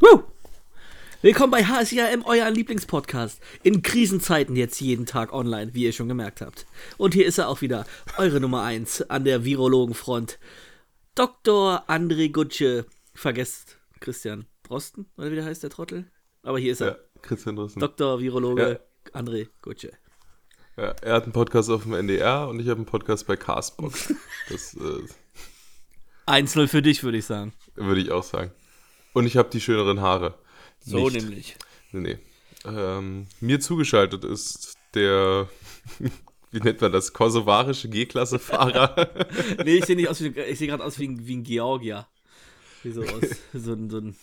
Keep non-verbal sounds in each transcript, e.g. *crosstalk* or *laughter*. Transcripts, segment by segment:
Woo! Willkommen bei HSIAM, euer Lieblingspodcast. In Krisenzeiten jetzt jeden Tag online, wie ihr schon gemerkt habt. Und hier ist er auch wieder, eure Nummer 1 an der Virologenfront. Dr. André Gutsche. Vergesst Christian Drosten, oder wie der heißt, der Trottel? Aber hier ist er. Ja, Christian Drosten. Dr. Virologe André Gutsche. Ja, er hat einen Podcast auf dem NDR und ich habe einen Podcast bei Castbox. Das äh, 1-0 für dich, würde ich sagen. würde ich auch sagen. Und ich habe die schöneren Haare. So Nicht. nämlich. Nee, nee. Ähm, mir zugeschaltet ist der, *laughs* wie nennt man das, kosovarische G-Klasse-Fahrer. *laughs* Nee, ich sehe nicht aus wie, ich sehe gerade aus wie ein, wie ein Georgier. Wie so aus, *laughs* so ein, so ein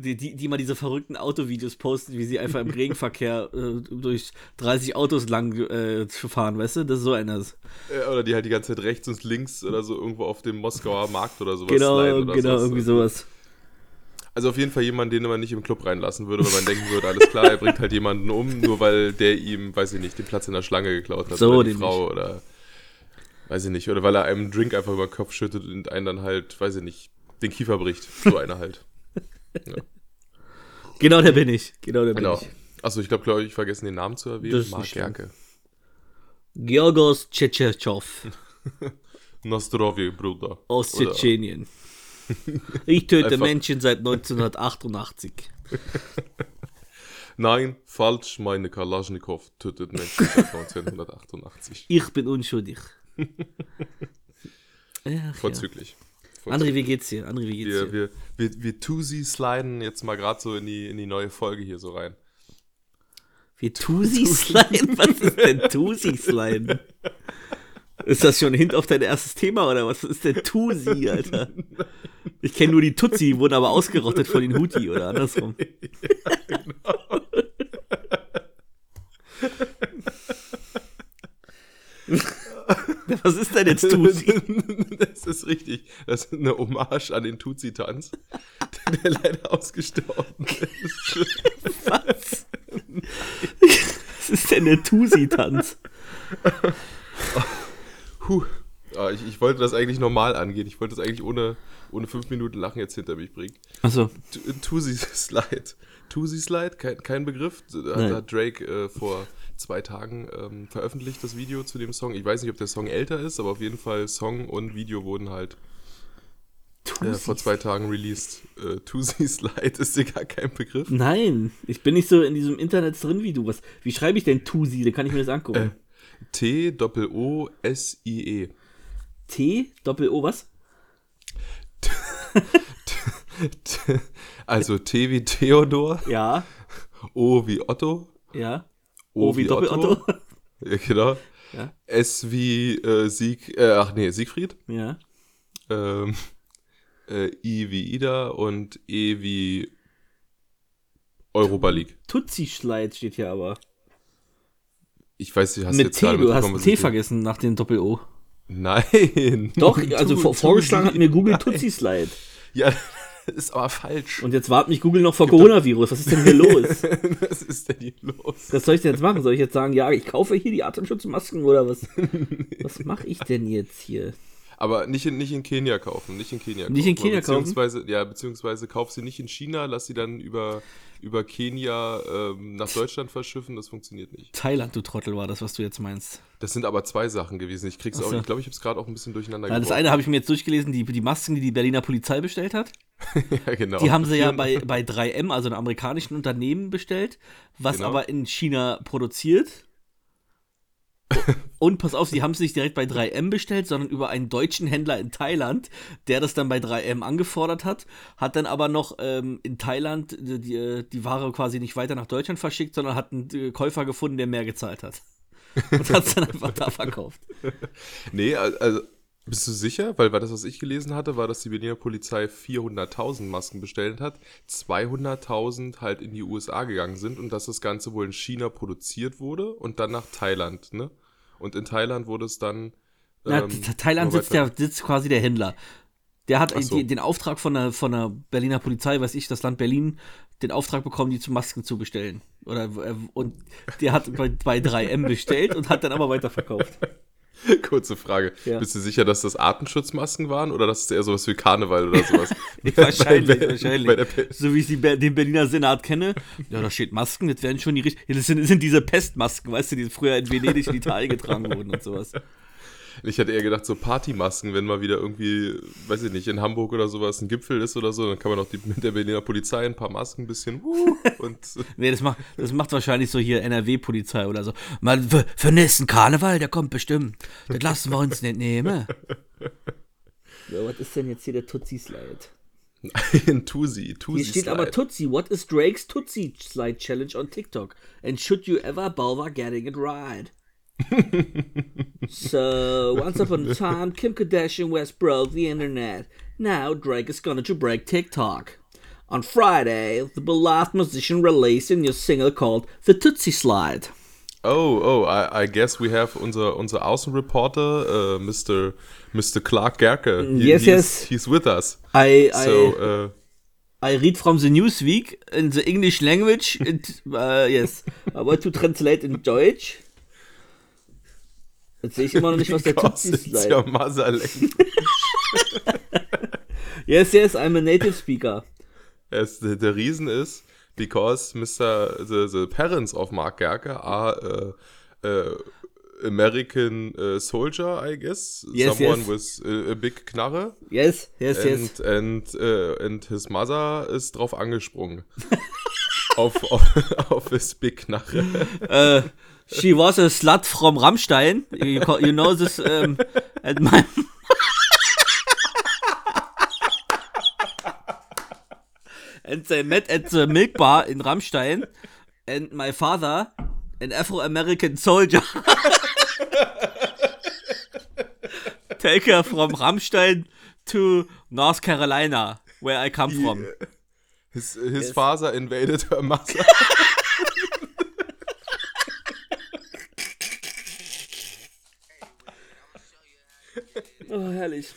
die, die, die mal diese verrückten Autovideos posten, wie sie einfach im Regenverkehr *laughs* äh, durch 30 Autos lang äh, fahren, weißt du? Das ist so einer. Oder die halt die ganze Zeit rechts und links oder so irgendwo auf dem Moskauer Markt oder sowas Genau, oder genau, sowas. irgendwie sowas. Also auf jeden Fall jemand, den man nicht im Club reinlassen würde, weil man denken würde, alles klar, er bringt halt jemanden um, nur weil der ihm, weiß ich nicht, den Platz in der Schlange geklaut hat So, oder die Frau oder weiß ich nicht, oder weil er einem einen Drink einfach über den Kopf schüttet und einen dann halt, weiß ich nicht, den Kiefer bricht. So einer halt. *laughs* Genau, der bin ich. Genau, der bin Genau. ich. Achso, ich glaube, glaube ich, vergessen den Namen zu erwähnen. Mark. Gerke. Georgos Tschetschechow *laughs* Nostrovi, Bruder. aus Oder- Tschetschenien. Ich töte Menschen seit 1988. *laughs* Nein, falsch, meine Kalaschnikow tötet Menschen seit *laughs* 1988. Ich bin unschuldig. Ach, ja. Vorzüglich. André, wie geht's dir? André, wie geht's Wir, dir? wir, wir, wir sliden jetzt mal gerade so in die, in die neue Folge hier so rein. Wie Tusi Slime? *laughs* Was ist denn Tusi Slime? Ist das schon ein Hint auf dein erstes Thema oder was ist denn Tusi, Alter? Ich kenne nur die Tutsi, wurden aber ausgerottet von den Huti oder andersrum. *laughs* *laughs* *laughs* Was ist denn jetzt Tusi? *laughs* Das ist richtig. Das ist eine Hommage an den Tutsi-Tanz, der leider ausgestorben ist. Was? *laughs* Was ist denn der Tusi-Tanz? Puh. Ah, ich, ich wollte das eigentlich normal angehen. Ich wollte das eigentlich ohne, ohne fünf Minuten Lachen jetzt hinter mich bringen. Achso, Tu- Tusi Slide. Tusi Slide, kein, kein Begriff. Da Nein. hat Drake äh, vor zwei Tagen ähm, veröffentlicht, das Video zu dem Song. Ich weiß nicht, ob der Song älter ist, aber auf jeden Fall Song und Video wurden halt äh, vor zwei Tagen released. Äh, Tusi Slide ist dir gar kein Begriff. Nein, ich bin nicht so in diesem Internet drin wie du. Was, wie schreibe ich denn Tusi? Da kann ich mir das angucken. T-O-O-S-I-E. T, Doppel-O, was? *laughs* *laughs* Also T wie Theodor, Ja, O wie Otto, ja. O, O wie Doppel-Otto. Ja, genau. Ja. S wie äh, Sieg, äh, ach nee, Siegfried. Ja. Ähm, äh, I wie Ida und E wie Europa League. Tutsi-Schleit steht hier aber. Ich weiß nicht, hast Mit jetzt T, du hast T vergessen nach dem Doppel-O. Nein. Doch, *laughs* also vorgeschlagen hat mir Google. Tutsi-Slide. Ja, *laughs* ist aber falsch. Und jetzt wartet mich Google noch vor Coronavirus. Was ist denn hier los? *laughs* Was ist denn hier los? Was soll ich denn jetzt machen? Soll ich jetzt sagen, ja, ich kaufe hier die Atemschutzmasken oder was? *laughs* Was mache ich denn jetzt hier? Aber nicht in, nicht in Kenia kaufen, nicht in Kenia kaufen. Nicht in Kenia kaufen? beziehungsweise, Ja, beziehungsweise kauf sie nicht in China, lass sie dann über, über Kenia ähm, nach Deutschland verschiffen, das funktioniert nicht. Thailand, du Trottel, war das, was du jetzt meinst. Das sind aber zwei Sachen gewesen. Ich krieg's Ach auch, ich glaube, ich habe es gerade auch ein bisschen durcheinander Ja, das eine habe ich mir jetzt durchgelesen, die, die Masken, die die Berliner Polizei bestellt hat. *laughs* ja, genau. Die haben sie ja bei, *laughs* bei 3M, also einem amerikanischen Unternehmen, bestellt, was Genau. aber in China produziert. Und pass auf, sie haben es nicht direkt bei 3M bestellt, sondern über einen deutschen Händler in Thailand, der das dann bei 3M angefordert hat, hat dann aber noch ähm, in Thailand die, die, die Ware quasi nicht weiter nach Deutschland verschickt, sondern hat einen äh, Käufer gefunden, der mehr gezahlt hat. *laughs* Und hat es dann einfach da verkauft. Nee, al- also bist du sicher? Weil, weil das, was ich gelesen hatte, war, dass die Berliner Polizei 400.000 Masken bestellt hat, 200.000 halt in die USA gegangen sind und dass das Ganze wohl in China produziert wurde und dann nach Thailand, ne? Und in Thailand wurde es dann. Na, ähm, Th- Thailand sitzt, der, sitzt quasi der Händler. Der hat so. die, den Auftrag von der, von der Berliner Polizei, weiß ich, das Land Berlin, den Auftrag bekommen, die zu Masken zu bestellen. Oder, äh, und der hat bei, bei 3M bestellt und hat dann aber weiterverkauft. *laughs* *laughs* Kurze Frage. Ja. Bist du sicher, dass das Artenschutzmasken waren oder dass es eher sowas wie Karneval oder sowas? *laughs* wahrscheinlich, Bei- wahrscheinlich. bei so wie ich die, den Berliner Senat kenne. Ja, da steht Masken, das werden schon die richtigen. Ja, das sind, sind diese Pestmasken, weißt du, die früher in Venedig in Italien getragen wurden und sowas. Ich hätte eher gedacht, so Partymasken, wenn mal wieder irgendwie, weiß ich nicht, in Hamburg oder sowas ein Gipfel ist oder so, dann kann man auch die, mit der Berliner Polizei ein paar Masken ein bisschen wuh, *laughs* und Nee, das macht, das macht wahrscheinlich so hier NRW-Polizei oder so. Mal für, für nächsten Karneval, der kommt bestimmt. Das lassen wir uns nicht nehmen. Ja, was ist denn jetzt hier der Tutsi-Slide? *laughs* ein Tusi, Tusi Hier steht aber. Tutsi. What is Drake's Tutsi Slide Challenge on TikTok? And should you ever bother getting it right? So, once upon a *laughs* time, Kim Kardashian West broke the internet. Now, Drake is gonna to break TikTok. On Friday, the beloved musician released a new single called The Tutsi Slide. Oh, oh, I, I guess we have unser, unser Außenreporter, uh, Mr. Mr. Clark Gerke. He- Yes, he's, yes. He's with us. I, I, So, uh, I read from the Newsweek in the English language. It, *laughs* uh, yes, I want to translate in Deutsch. Jetzt sehe ich immer noch nicht, was der it's Slide your mother. Yes, yes, I'm a native speaker. Yes, the, the reason is because Mr. The, the parents of Mark Gerke are uh, uh, American uh, soldier, I guess. Yes, Someone yes. with a, a big Knarre. Yes, yes, yes. And, and, uh, and his mother ist drauf angesprungen. *laughs* auf, auf, *laughs* auf his big Knarre. Uh, she was a slut from Rammstein. You, you know this um, at my. and they met at the milk bar in Rammstein. And my father, an Afro American soldier, *laughs* take her from Rammstein to North Carolina, where I come from. His, his Yes. father invaded her mother. *laughs* Oh, herrlich.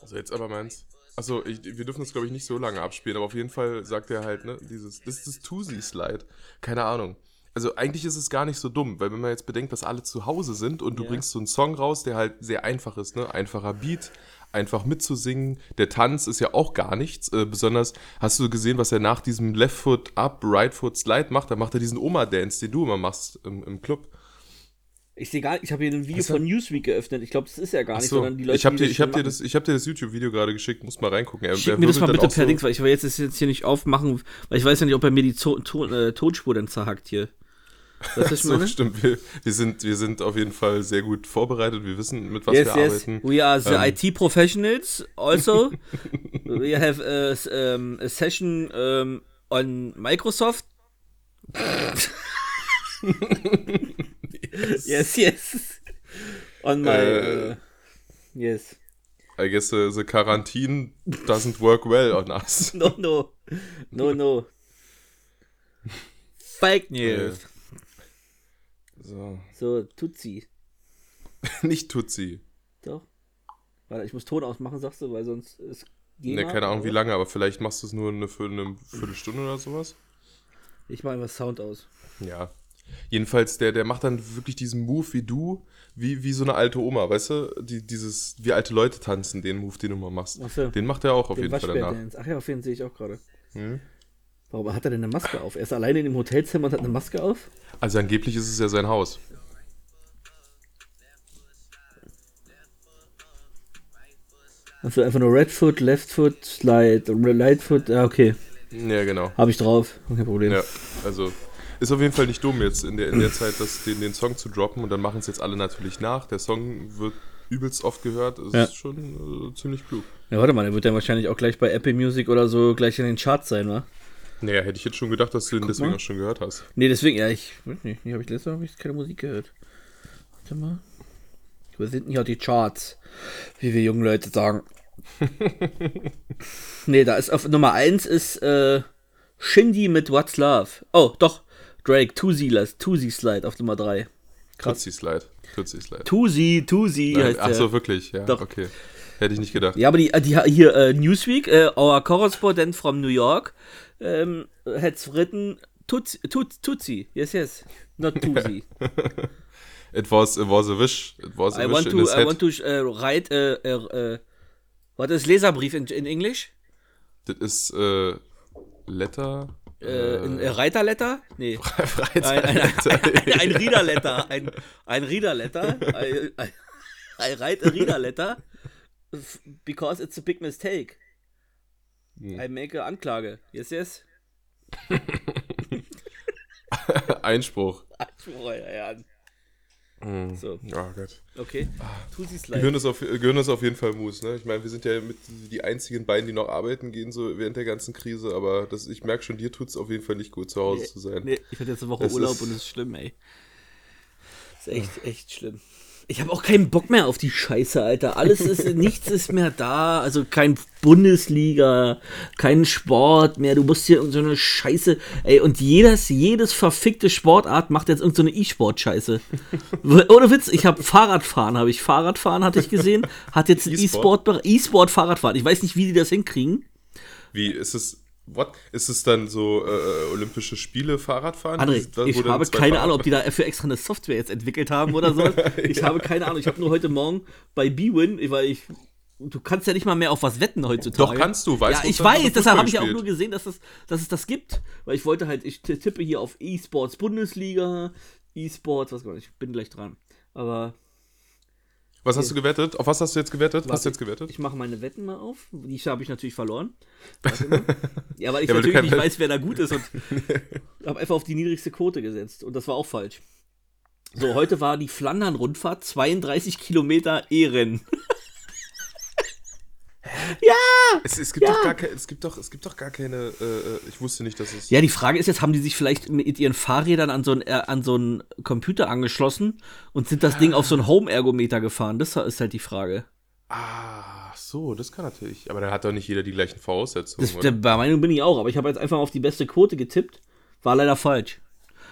Also jetzt aber meins. Achso, ich, wir dürfen das glaube ich nicht so lange abspielen, aber auf jeden Fall sagt er halt, ne, dieses, das ist das Tusi-Slide. Keine Ahnung. Also eigentlich ist es gar nicht so dumm, weil wenn man jetzt bedenkt, dass alle zu Hause sind und du Ja. bringst so einen Song raus, der halt sehr einfach ist, ne, einfacher Beat, einfach mitzusingen, der Tanz ist ja auch gar nichts, äh, besonders hast du gesehen, was er nach diesem Left Foot Up, Right Foot Slide macht, da macht er diesen Oma-Dance, den du immer machst im, im Club. Ich sehe gar ich habe hier ein Video Was von Newsweek geöffnet. Ich glaube, das ist ja gar nicht, Achso, sondern die Leute, ich habe dir, das ich hab dir, das, ich hab dir das YouTube-Video gerade geschickt, musst mal reingucken. Er, Schick mir das mal bitte per so- Dings, weil ich will jetzt das jetzt hier nicht aufmachen, weil ich weiß ja nicht, ob er mir die Zo Ton äh, Tonspur dann zerhackt hier. Was *laughs* ich So, stimmt. Wir, wir, sind, wir sind auf jeden Fall sehr gut vorbereitet. Wir wissen, mit was Yes, wir yes. arbeiten. We are the Ähm. IT professionals. Also, *laughs* we have a, um, a session um, on Microsoft. *laughs* *laughs* yes, yes. On my. Äh. Uh, yes. I guess the, the quarantine doesn't work well on us. *laughs* No, no. No, no. Fake *laughs* News. So. So, Tutsi. Nicht Tutsi. Doch. Warte, ich muss Ton ausmachen, sagst du, weil sonst ist. Ne, keine Ahnung wie lange, aber vielleicht machst du es nur eine, für eine Viertelstunde oder sowas. Ich mache einfach Sound aus. Ja. Jedenfalls, der, der macht dann wirklich diesen Move wie du, wie, wie so eine alte Oma, weißt du? Die, dieses, wie alte Leute tanzen, den Move, den du mal machst. Ach so. Den macht er auch auf Den jeden Fall danach. Waschbär-Dance. Ach ja, auf den sehe ich auch gerade. Hm? Warum hat er denn eine Maske auf? Er ist alleine in dem Hotelzimmer und hat eine Maske auf? Also angeblich ist es ja sein Haus. Also einfach nur Red Foot, Left Foot, Slide, Right Foot, ah, okay. Ja, genau. Habe ich drauf. Kein Problem. Ja, also ist auf jeden Fall nicht dumm jetzt in der, in der Zeit, das, den, den Song zu droppen und dann machen es jetzt alle natürlich nach. Der Song wird übelst oft gehört. Das Ja. ist schon äh, ziemlich klug. Ja, warte mal, der wird dann wahrscheinlich auch gleich bei Apple Music oder so gleich in den Charts sein, wa? Naja, hätte ich jetzt schon gedacht, dass du den deswegen mal. auch schon gehört hast. Nee, deswegen, ja, ich weiß nicht, nee, habe ich letztes Mal hab ich keine Musik gehört. Warte mal. Wo sind denn hier die Charts? Wie wir jungen Leute sagen. *laughs* nee, da ist auf Nummer 1 ist äh, Shindy mit What's Love. Oh, doch. Drake, Tusi, Tusi Slide auf Nummer 3. Krass. Tutsi Slide. Tutsi Slide. Tusi, Tusi Nein, heißt Ach so, wirklich, ja. Doch. Okay. Hätte ich nicht gedacht. Ja, aber die, die hier, äh, Newsweek, äh, our correspondent from New York, ähm, has written Tutsi, Tut, Tutsi. Yes, yes. Not Tutsi. *laughs* It was, it was a wish. It was a I wish want in to, his I head. want to uh, write, uh, uh, was ist Leserbrief in, in Englisch? Das ist äh, Letter. Äh, ein äh, Reiterletter? Nee. *laughs* Ein, Freizeit. ein, ein, ein Readerletter. Ein, ein Readerletter. I, I, I write a Readerletter f- because it's a big mistake. I make a Anklage. Yes, yes. *laughs* Einspruch. Oh, ja, ja. So, Oh Gott. okay. Tutsis Gehirn leid. ist, auf, Gehirn ist auf jeden Fall Mus, ne? Ich meine, wir sind ja mit die einzigen beiden, die noch arbeiten gehen, so während der ganzen Krise, aber das, ich merke schon, dir tut es auf jeden Fall nicht gut, zu Hause zu sein. Nee, ich hatte jetzt eine Woche Es Urlaub ist- und es ist schlimm, ey. ist echt, echt schlimm. Ich habe auch keinen Bock mehr auf die Scheiße, Alter. Alles ist, *laughs* nichts ist mehr da. Also kein Bundesliga, kein Sport mehr. Du musst hier irgend so eine Scheiße. Ey, und jedes, jedes verfickte Sportart macht jetzt irgend so E-Sport-Scheiße. *laughs* Ohne Witz, ich habe Fahrradfahren, habe ich. Fahrradfahren hatte ich gesehen. Hat jetzt ein E-Sport? E-Sport, E-Sport-Fahrradfahren. Ich weiß nicht, wie die das hinkriegen. Wie ist es? What? Ist es dann so äh, Olympische Spiele Fahrradfahren? André, Wo ich habe keine Ahnung, ob die da für extra eine Software jetzt entwickelt haben oder so. *laughs* Ich habe keine Ahnung. Ich habe nur heute Morgen bei B-Win, weil ich. Du kannst ja nicht mal mehr auf was wetten heutzutage. Doch, kannst du. Weißt ja, du, ich dann hat weiß, deshalb habe ich auch gespielt. nur gesehen, dass, das, dass es das gibt. Weil ich wollte halt, ich tippe hier auf E-Sports Bundesliga, E-Sports, was gar nicht, ich bin gleich dran. Aber Was hast du gewettet? Auf was hast du jetzt gewettet? hast du jetzt ich- gewettet? Ich mache meine Wetten mal auf. Die habe ich natürlich verloren. Warte. *laughs* Ja, weil ich Ja, weil natürlich nicht Wett- weiß, wer da gut ist und *laughs* habe einfach auf die niedrigste Quote gesetzt. Und das war auch falsch. So, heute war die Flandern-Rundfahrt 32 Kilometer E-Rennen. Es, es, gibt Ja. doch gar ke- es, gibt doch, es gibt doch gar keine. Äh, äh, ich wusste nicht, dass es. Ja, die Frage ist jetzt, haben die sich vielleicht mit ihren Fahrrädern an so einen, äh, an so einen Computer angeschlossen und sind das Ding auf so einen Home-Ergometer gefahren? Das ist halt die Frage. Ah, so, das kann natürlich. Aber dann hat doch nicht jeder die gleichen Voraussetzungen. Das, oder? der, bei Meinung bin ich auch, aber ich habe jetzt einfach auf die beste Quote getippt. War leider falsch.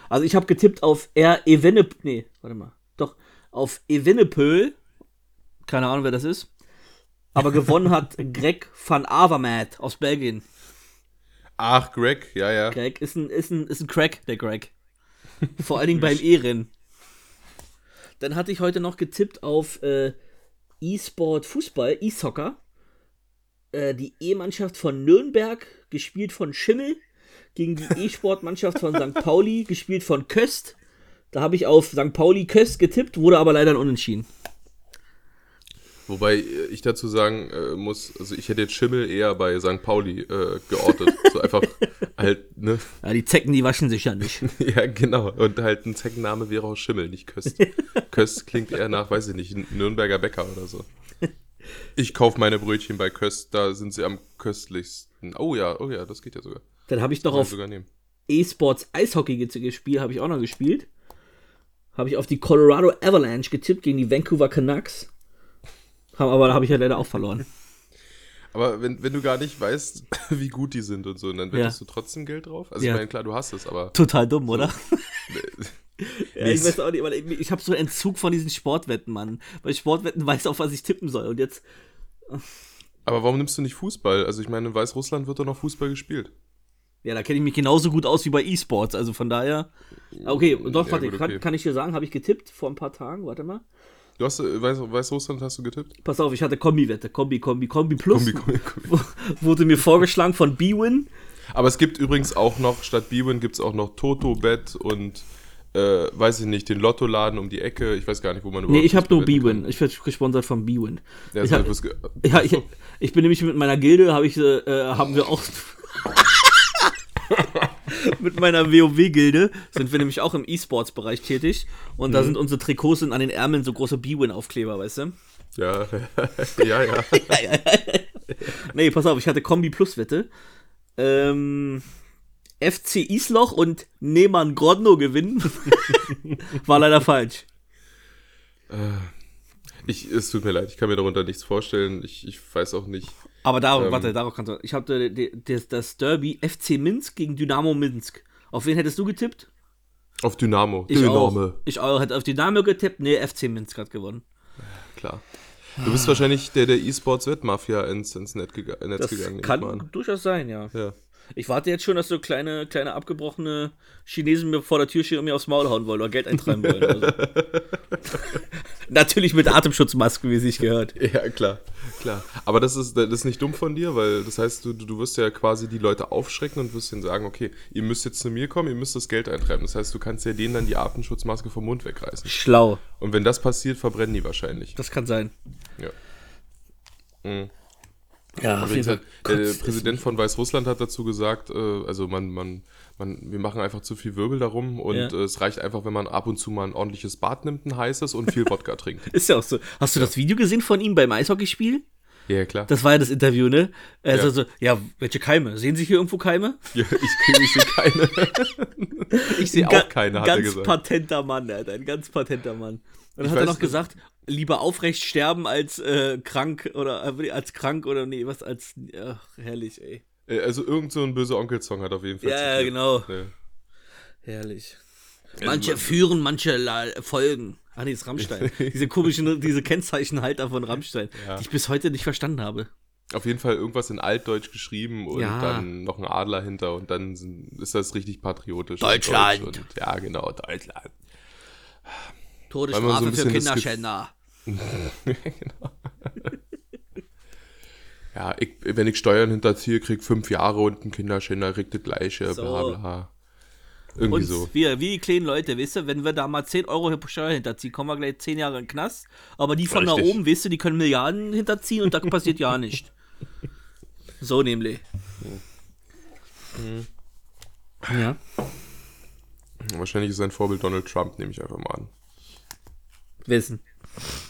Also ich habe getippt auf R. Evenepöl. Nee, warte mal. Doch, auf Evenepöl. Keine Ahnung, wer das ist. Aber gewonnen hat Greg van Avermaet aus Belgien. Ach, Greg, ja, ja. Greg ist ein, ist ein, ist ein Crack, der Greg. Vor allen Dingen beim E-Rennen. Dann hatte ich heute noch getippt auf äh, E-Sport Fußball, E-Soccer. Äh, die E-Mannschaft von Nürnberg, gespielt von Schimmel, gegen die E-Sport-Mannschaft von St. Pauli, gespielt von Köst. Da habe ich auf St. Pauli Köst getippt, wurde aber leider ein Unentschieden. Wobei äh, ich dazu sagen äh, muss, also ich hätte jetzt Schimmel eher bei St. Pauli äh, geortet. *laughs* so einfach halt, ne? Ja, die Zecken, die waschen sich ja nicht. *laughs* Ja, genau. Und halt ein Zeckenname wäre auch Schimmel, nicht Köst. *laughs* Köst klingt eher nach, weiß ich nicht, Nürnberger Bäcker oder so. Ich kaufe meine Brötchen bei Köst, da sind sie am köstlichsten. Oh ja, oh ja, das geht ja sogar. Dann habe ich noch auf. E-Sports Eishockey ge- gespielt, habe ich auch noch gespielt. Habe ich auf die Colorado Avalanche getippt gegen die Vancouver Canucks. Aber da habe ich ja leider auch verloren. Aber wenn, wenn du gar nicht weißt, *laughs* wie gut die sind und so, dann wettest Ja. du trotzdem Geld drauf? Also Ja. ich meine, klar, du hast es, aber Total dumm, oder? *laughs* *laughs* ja, ich weiß auch nicht, aber ich habe so einen Entzug von diesen Sportwetten, Mann. Bei Sportwetten weiß ich auf was ich tippen soll. Und jetzt, Aber warum nimmst du nicht Fußball? Also ich meine, in Weißrussland wird doch noch Fußball gespielt. ja, da kenne ich mich genauso gut aus wie bei E-Sports. Also von daher. Okay, doch, Ja, warte, kann, okay. kann ich dir sagen, habe ich getippt vor ein paar Tagen, warte mal. Du hast, äh, Weiß, Weißrussland hast du getippt? Pass auf, ich hatte Kombi-Wette, Kombi, Kombi, Kombi Plus. Kombi, Kombi, Kombi. *laughs* Wurde mir vorgeschlagen von B-Win. Aber es gibt übrigens auch noch, statt Bibeln gibt es auch noch Toto-Bet und, äh, weiß ich nicht, den Lottoladen um die Ecke. Ich weiß gar nicht, wo man Nee, ich habe nur B-Win. Ich werde gesponsert von B-Win. Ja, ich hab- *laughs* Ja, ich, ich bin nämlich mit meiner Gilde, habe ich, äh, äh, haben wir auch. *laughs* *laughs* mit meiner WoW-Gilde sind wir nämlich auch im E-Sports-Bereich tätig. Und Mhm. da sind unsere Trikots sind an den Ärmeln so große B-Win-Aufkleber, weißt du? ja, *laughs* ja, ja. *laughs* Nee, pass auf, ich hatte Kombi-Plus-Wette. Ähm, FC Isloch und Neman Grodno gewinnen. War leider falsch. Ich, es tut mir leid, ich kann mir darunter nichts vorstellen. Ich, ich weiß auch nicht. Aber darauf, Ähm. warte, darauf kannst du. Ich hatte de- de- das Derby FC Minsk gegen Dynamo Minsk. Auf wen hättest du getippt? Auf Dynamo. Ich Dynamo. auch. Ich auch. Hätte auf Dynamo getippt. Nee, FC Minsk hat gewonnen. Klar. Du bist wahrscheinlich der der E-Sports-Wettmafia ins, ins Netz, gega Netz Das gegangen. kann durchaus sein, ja. Ja. Ich warte jetzt schon, dass so kleine, kleine abgebrochene Chinesen mir vor der Tür stehen und mir aufs Maul hauen wollen oder Geld eintreiben wollen. Oder so. *laughs* Natürlich mit Atemschutzmasken, wie sich gehört. Ja, klar, klar. Aber das ist, das ist nicht dumm von dir, weil das heißt, du, du wirst ja quasi die Leute aufschrecken und wirst ihnen sagen, okay, ihr müsst jetzt zu mir kommen, ihr müsst das Geld eintreiben. Das heißt, du kannst ja denen dann die Atemschutzmaske vom Mund wegreißen. Schlau. Und wenn das passiert, verbrennen die wahrscheinlich. Das kann sein. Ja. Mhm. Ja, Fall. Der, der Präsident von Weißrussland hat dazu gesagt, äh, also man, man, man, wir machen einfach zu viel Wirbel darum und Ja. äh, es reicht einfach, wenn man ab und zu mal ein ordentliches Bad nimmt, ein heißes und viel *laughs* Wodka trinkt. Ist ja auch so. Hast du das Video gesehen von ihm beim Eishockeyspiel? Ja, klar. Das war ja das Interview, ne? Er Ja. ja. so, ja, welche Keime? Sehen Sie hier irgendwo Keime? *laughs* Ja, ich ich sehe keine. *laughs* ich sehe auch keine, hat er Ganz gesagt. patenter Mann, Alter. Ein ganz patenter Mann. Und dann Ich hat er noch gesagt, lieber aufrecht sterben als äh, krank oder äh, als krank oder nee, was als ach, herrlich, ey. Äh, Also irgend so ein böser Onkel-Song hat auf jeden Fall Ja, ja, genau. Ja. Herrlich. Manche man- führen, manche folgen. Ah, nee, das ist Rammstein. *laughs* diese komischen, diese Kennzeichenhalter von Rammstein, Ja. die ich bis heute nicht verstanden habe. Auf jeden Fall irgendwas in Altdeutsch geschrieben und Ja. dann noch ein Adler hinter und dann ist das richtig patriotisch. und Deutschland. deutsch Und, ja, genau, Deutschland. Todesstrafe so für Kinderschänder. *laughs* *laughs* Ja, ich, wenn ich Steuern hinterziehe, krieg fünf Jahre und ein Kinderschänder kriegt das gleiche, So. bla bla. Irgendwie Und so. wir, wie die kleinen Leute, weißt du, wenn wir da mal 10 Euro Steuer hinterziehen, kommen wir gleich 10 Jahre in den Knast. Aber die von da oben, weißt du, die können Milliarden hinterziehen und da passiert ja nicht. *laughs* So nämlich. Ja. Wahrscheinlich ist sein Vorbild Donald Trump, nehme ich einfach mal an. Wissen.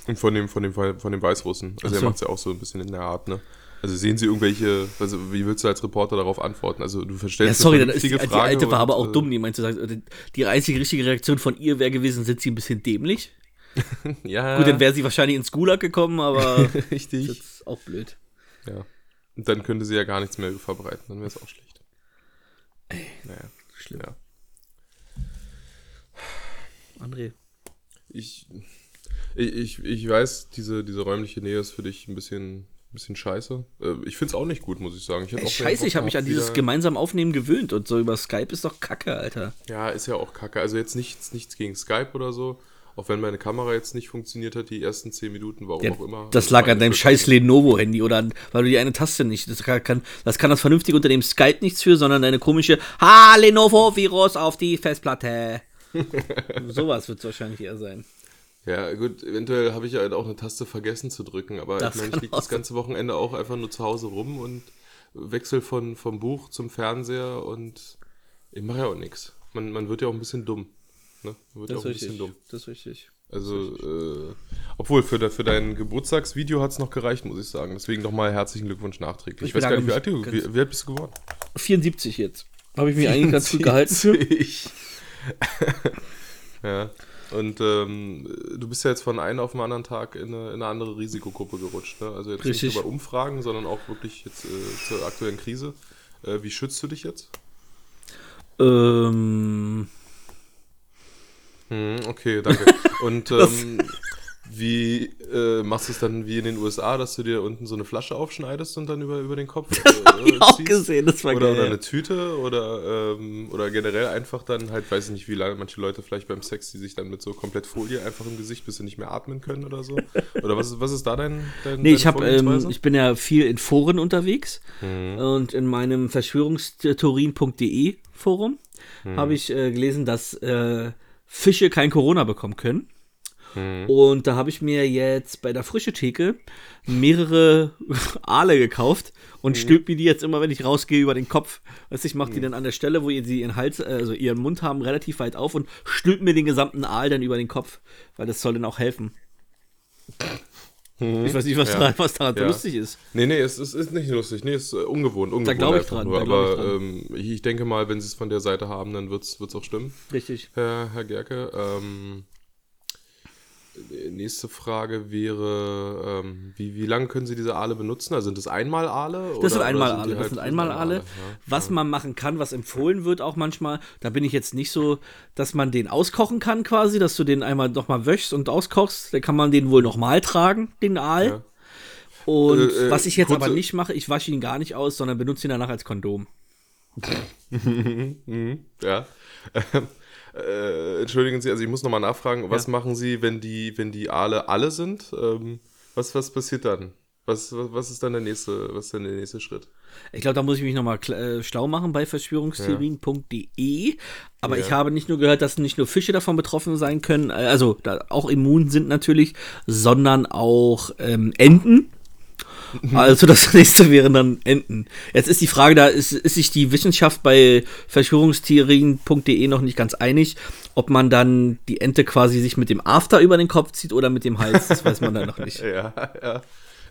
Und von dem, von dem, von dem Weißrussen. Also Ach er so. macht es ja auch so ein bisschen in der Art, ne? Also sehen Sie irgendwelche, also wie willst du als Reporter darauf antworten? Also du verstellst Ja, sorry, dann ist die, vernünftige die Alte war aber auch äh, dumm, die meinte zu sagen, die einzige richtige Reaktion von ihr wäre gewesen, sind sie ein bisschen dämlich? *laughs* Ja, Gut, dann wäre sie wahrscheinlich ins Gulag gekommen, aber *laughs* ist richtig. jetzt auch blöd. Ja. Und dann könnte sie ja gar nichts mehr verbreiten, dann wäre es auch schlecht. Naja, Schlimm. ja. André. Ich, ich, ich, weiß, diese, diese räumliche Nähe ist für dich ein bisschen, ein bisschen scheiße. Äh, Ich finde es auch nicht gut, muss ich sagen. Ich Ey, scheiße, ich habe mich an dieses gemeinsam Aufnehmen gewöhnt und so über Skype ist doch kacke, Alter. Ja, ist ja auch kacke. Also jetzt nichts, nichts gegen Skype oder so. Auch wenn meine Kamera jetzt nicht funktioniert hat, die ersten 10 Minuten, warum Ja, auch immer. das lag war an deinem scheiß Lenovo-Handy oder an, weil du die eine Taste nicht. Das kann, das kann das vernünftig unter dem Skype nichts für, sondern deine komische Ha Lenovo-Virus auf die Festplatte. *laughs* Sowas wird es wahrscheinlich eher sein. Ja, gut, eventuell habe ich halt auch eine Taste vergessen zu drücken, aber Das ich meine, ich liege das ganze Wochenende auch einfach nur zu Hause rum und wechsel von, vom Buch zum Fernseher und ich mache ja auch nichts. Man, man wird ja auch ein bisschen dumm. Ne? Man wird ja auch ein bisschen dumm. Das ist richtig. Also, äh, obwohl für, de, für dein Geburtstagsvideo hat es noch gereicht, muss ich sagen. Deswegen nochmal herzlichen Glückwunsch nachträglich. Ich, Ich weiß gar nicht, wie alt, du, wie, wie alt bist du geworden? 74 jetzt. Habe ich mich eigentlich ganz gut gehalten für. *laughs* Ja. Und ähm, du bist ja jetzt von einem auf den anderen Tag in eine, in eine andere Risikogruppe gerutscht. Ne? Also jetzt Richtig. nicht nur bei Umfragen, sondern auch wirklich jetzt äh, zur aktuellen Krise. Äh, wie schützt du dich jetzt? Ähm, Hm, okay, danke. Und *laughs* ähm, wie äh, machst du es dann wie in den USA, dass du dir unten so eine Flasche aufschneidest und dann über, über den Kopf *laughs* äh, ich auch ziehst? gesehen, das war Oder, oder geil. eine Tüte oder, ähm, oder generell einfach dann halt, weiß ich nicht, wie lange manche Leute vielleicht beim Sex, die sich dann mit so komplett Folie einfach im Gesicht, bis sie nicht mehr atmen können oder so. Oder was ist, was ist da dein, dein Nee, ich habe, ähm, ich bin ja viel in Foren unterwegs Mhm. und in meinem Verschwörungstheorien.de Forum Mhm. habe ich äh, gelesen, dass äh, Fische kein Corona bekommen können. Mhm. Und da habe ich mir jetzt bei der frische Theke mehrere *laughs* Aale gekauft und stülp mir die jetzt immer, wenn ich rausgehe, über den Kopf. Weißt du, ich mache die dann an der Stelle, wo ihr sie ihren Hals, also ihren Mund haben, relativ weit auf und stülp mir den gesamten Aal dann über den Kopf, weil das soll dann auch helfen. Ich weiß nicht, was, Ja. daran, was daran so Ja. lustig ist. Nee, nee, es ist, ist nicht lustig. Nee, es ist ungewohnt. ungewohnt glaub ich einfach dran, Nur. da glaub ich Aber dran. ähm, ich, ich denke mal, wenn sie es von der Seite haben, dann wird es auch stimmen. Richtig. Herr, Herr Gerke. Ähm, äh, nächste Frage wäre, ähm, wie, wie lange können Sie diese Aale benutzen? Also sind das Einmal-Aale? Das sind Einmal-Aale, das halt- sind Einmal-Aale. ja. Was man machen kann, was empfohlen wird auch manchmal, da bin ich jetzt nicht so, dass man den auskochen kann quasi, dass du den einmal nochmal wäschst und auskochst, dann kann man den wohl nochmal tragen, den Aal. Ja. Und Äh, äh, was ich jetzt aber nicht mache, ich wasche ihn gar nicht aus, sondern benutze ihn danach als Kondom. *laughs* Ja. *laughs* Äh, entschuldigen Sie, also ich muss nochmal nachfragen, was machen Sie, wenn die, wenn die Aale alle sind? Ähm, was, was passiert dann? Was, was, ist dann der nächste, was ist dann der nächste Schritt? Ich glaube, da muss ich mich nochmal äh, schlau machen bei Verschwörungstheorien.de. Aber Ja. ich habe nicht nur gehört, dass nicht nur Fische davon betroffen sein können, äh, also da auch immun sind natürlich, sondern auch ähm, Enten. *laughs* Also das nächste wären dann Enten. Jetzt ist die Frage, da ist, ist sich die Wissenschaft bei Verschwörungstheorien.de noch nicht ganz einig, ob man dann die Ente quasi sich mit dem After über den Kopf zieht oder mit dem Hals. Das weiß man dann noch nicht. *laughs* Ja, ja.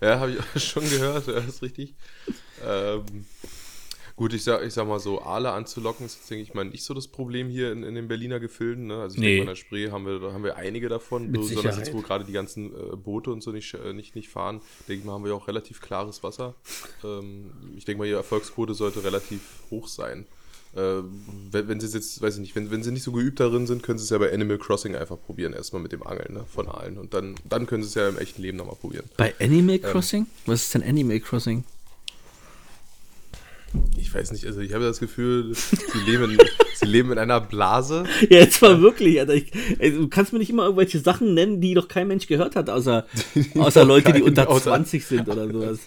Ja, habe ich schon gehört, ja, ist richtig. Ähm, gut, ich sag, ich sag mal so, Aale anzulocken, ist jetzt, denke ich mal, nicht so das Problem hier in, in den Berliner Gefilden. Ne? Also ich Nee. denke in der Spree haben wir, da haben wir einige davon, Mit besonders jetzt, wo gerade die ganzen äh, Boote und so nicht, äh, nicht, nicht fahren, denke ich mal, haben wir ja auch relativ klares Wasser. Ähm, ich denke mal, ihre Erfolgsquote sollte relativ hoch sein. Äh, wenn, wenn sie jetzt, weiß ich nicht, wenn, wenn sie nicht so geübt darin sind, können sie es ja bei Animal Crossing einfach probieren, erstmal mit dem Angeln ne, von Aalen. Und dann, dann können sie es ja im echten Leben nochmal probieren. Bei Animal Crossing? Was ist denn Animal Crossing? Ich weiß nicht, also ich habe das Gefühl, sie *laughs* leben, in, sie leben in einer Blase. Ja, jetzt mal wirklich, Alter. Ich, also, du kannst mir nicht immer irgendwelche Sachen nennen, die doch kein Mensch gehört hat, außer, *laughs* außer Leute, die kein- unter außer- 20 sind oder sowas.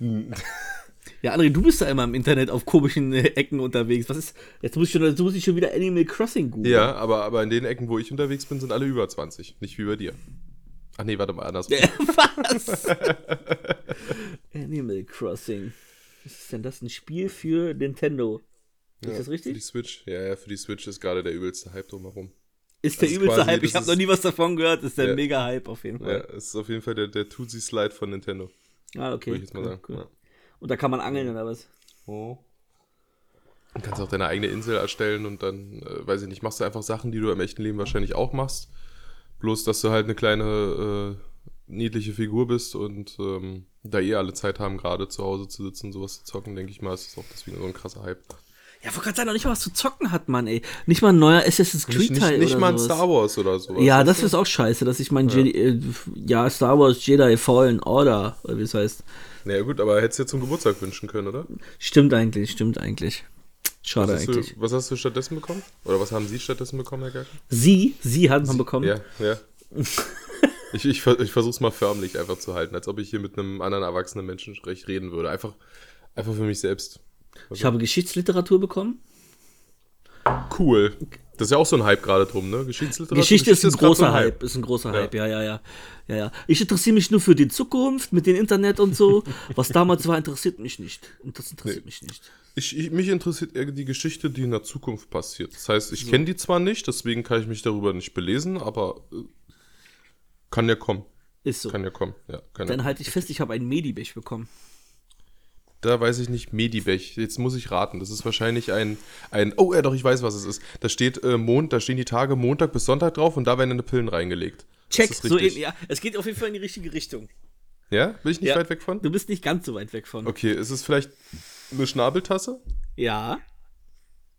*laughs* Ja, André, du bist da immer im Internet auf komischen Ecken unterwegs. Was ist. Jetzt muss ich schon, jetzt muss ich schon wieder Animal Crossing googeln. Ja, aber, aber in den Ecken, wo ich unterwegs bin, sind alle über 20. Nicht wie bei dir. Ach nee, warte mal, anders. Was? Animal Crossing. Was ist denn das? Ein Spiel für Nintendo? Ist das Für die richtig? Switch? Ja, ja, für die Switch ist gerade der übelste Hype drumherum. Ist der ist übelste Hype. Ich habe noch nie was davon gehört. Ist der Ja. mega Hype auf jeden Ja, Fall. es ist auf jeden Fall der, der Tootsie Slide von Nintendo, Ah, okay. würde ich jetzt mal cool, sagen. cool. Ja. Und da kann man angeln oder was? Oh. Du kannst auch deine eigene Insel erstellen und dann, äh, weiß ich nicht, machst du einfach Sachen, die du im echten Leben wahrscheinlich auch machst. Bloß, dass du halt eine kleine, äh, niedliche Figur bist und ähm, da eh alle Zeit haben, gerade zu Hause zu sitzen und sowas zu zocken, denke ich mal, ist das auch deswegen so ein krasser Hype. Ja, vor Gott sei Dank nicht mal was zu zocken hat, Mann, ey. Nicht mal ein neuer Assassin's Nicht, Creed nicht, nicht oder mal ein sowas. Star Wars oder sowas. Ja, das ist auch scheiße, dass ich mein Jedi, äh, ja, Star Wars Jedi Fallen Order, oder wie es heißt. Naja, gut, aber hättest du dir zum Geburtstag wünschen können, oder? Stimmt eigentlich, stimmt eigentlich. Schade Was eigentlich. du, was hast du stattdessen bekommen? Oder was haben sie stattdessen bekommen, Herr Gerken? Sie, sie hat man bekommen. Ja, ja. *laughs* ich ich, ich versuche es mal förmlich einfach zu halten, als ob ich hier mit einem anderen erwachsenen Menschen reden würde. Einfach, einfach für mich selbst. Ich habe Geschichtsliteratur bekommen. Cool. Das ist ja auch so ein Hype gerade drum, ne? Geschichtsliteratur. Geschichte ist ein grad so großer Hype. Ist ein großer. Hype, ja, ja, ja. ja, ja. Ich interessiere mich nur für die Zukunft mit dem Internet und so. Was damals war, interessiert mich nicht. Und das interessiert Nee. mich nicht. Ich, ich, mich interessiert eher die Geschichte, die in der Zukunft passiert. Das heißt, ich kenne die zwar nicht, deswegen kann ich mich darüber nicht belesen, aber äh, kann ja kommen. Ist so. Kann ja kommen. Ja, kann ja. Dann halte ich fest, ich habe einen Medibech bekommen. Da weiß ich nicht, Medibech. Jetzt muss ich raten. Das ist wahrscheinlich ein, ein oh ja doch, ich weiß, was es ist. Da steht äh, Mond, da stehen die Tage Montag bis Sonntag drauf und da werden deine Pillen reingelegt. Check, so in, ja, es geht auf jeden Fall in die richtige Richtung. Ja? Bin ich nicht Ja. weit weg von? Du bist nicht ganz so weit weg von. Okay, ist es vielleicht eine Schnabeltasse? Ja.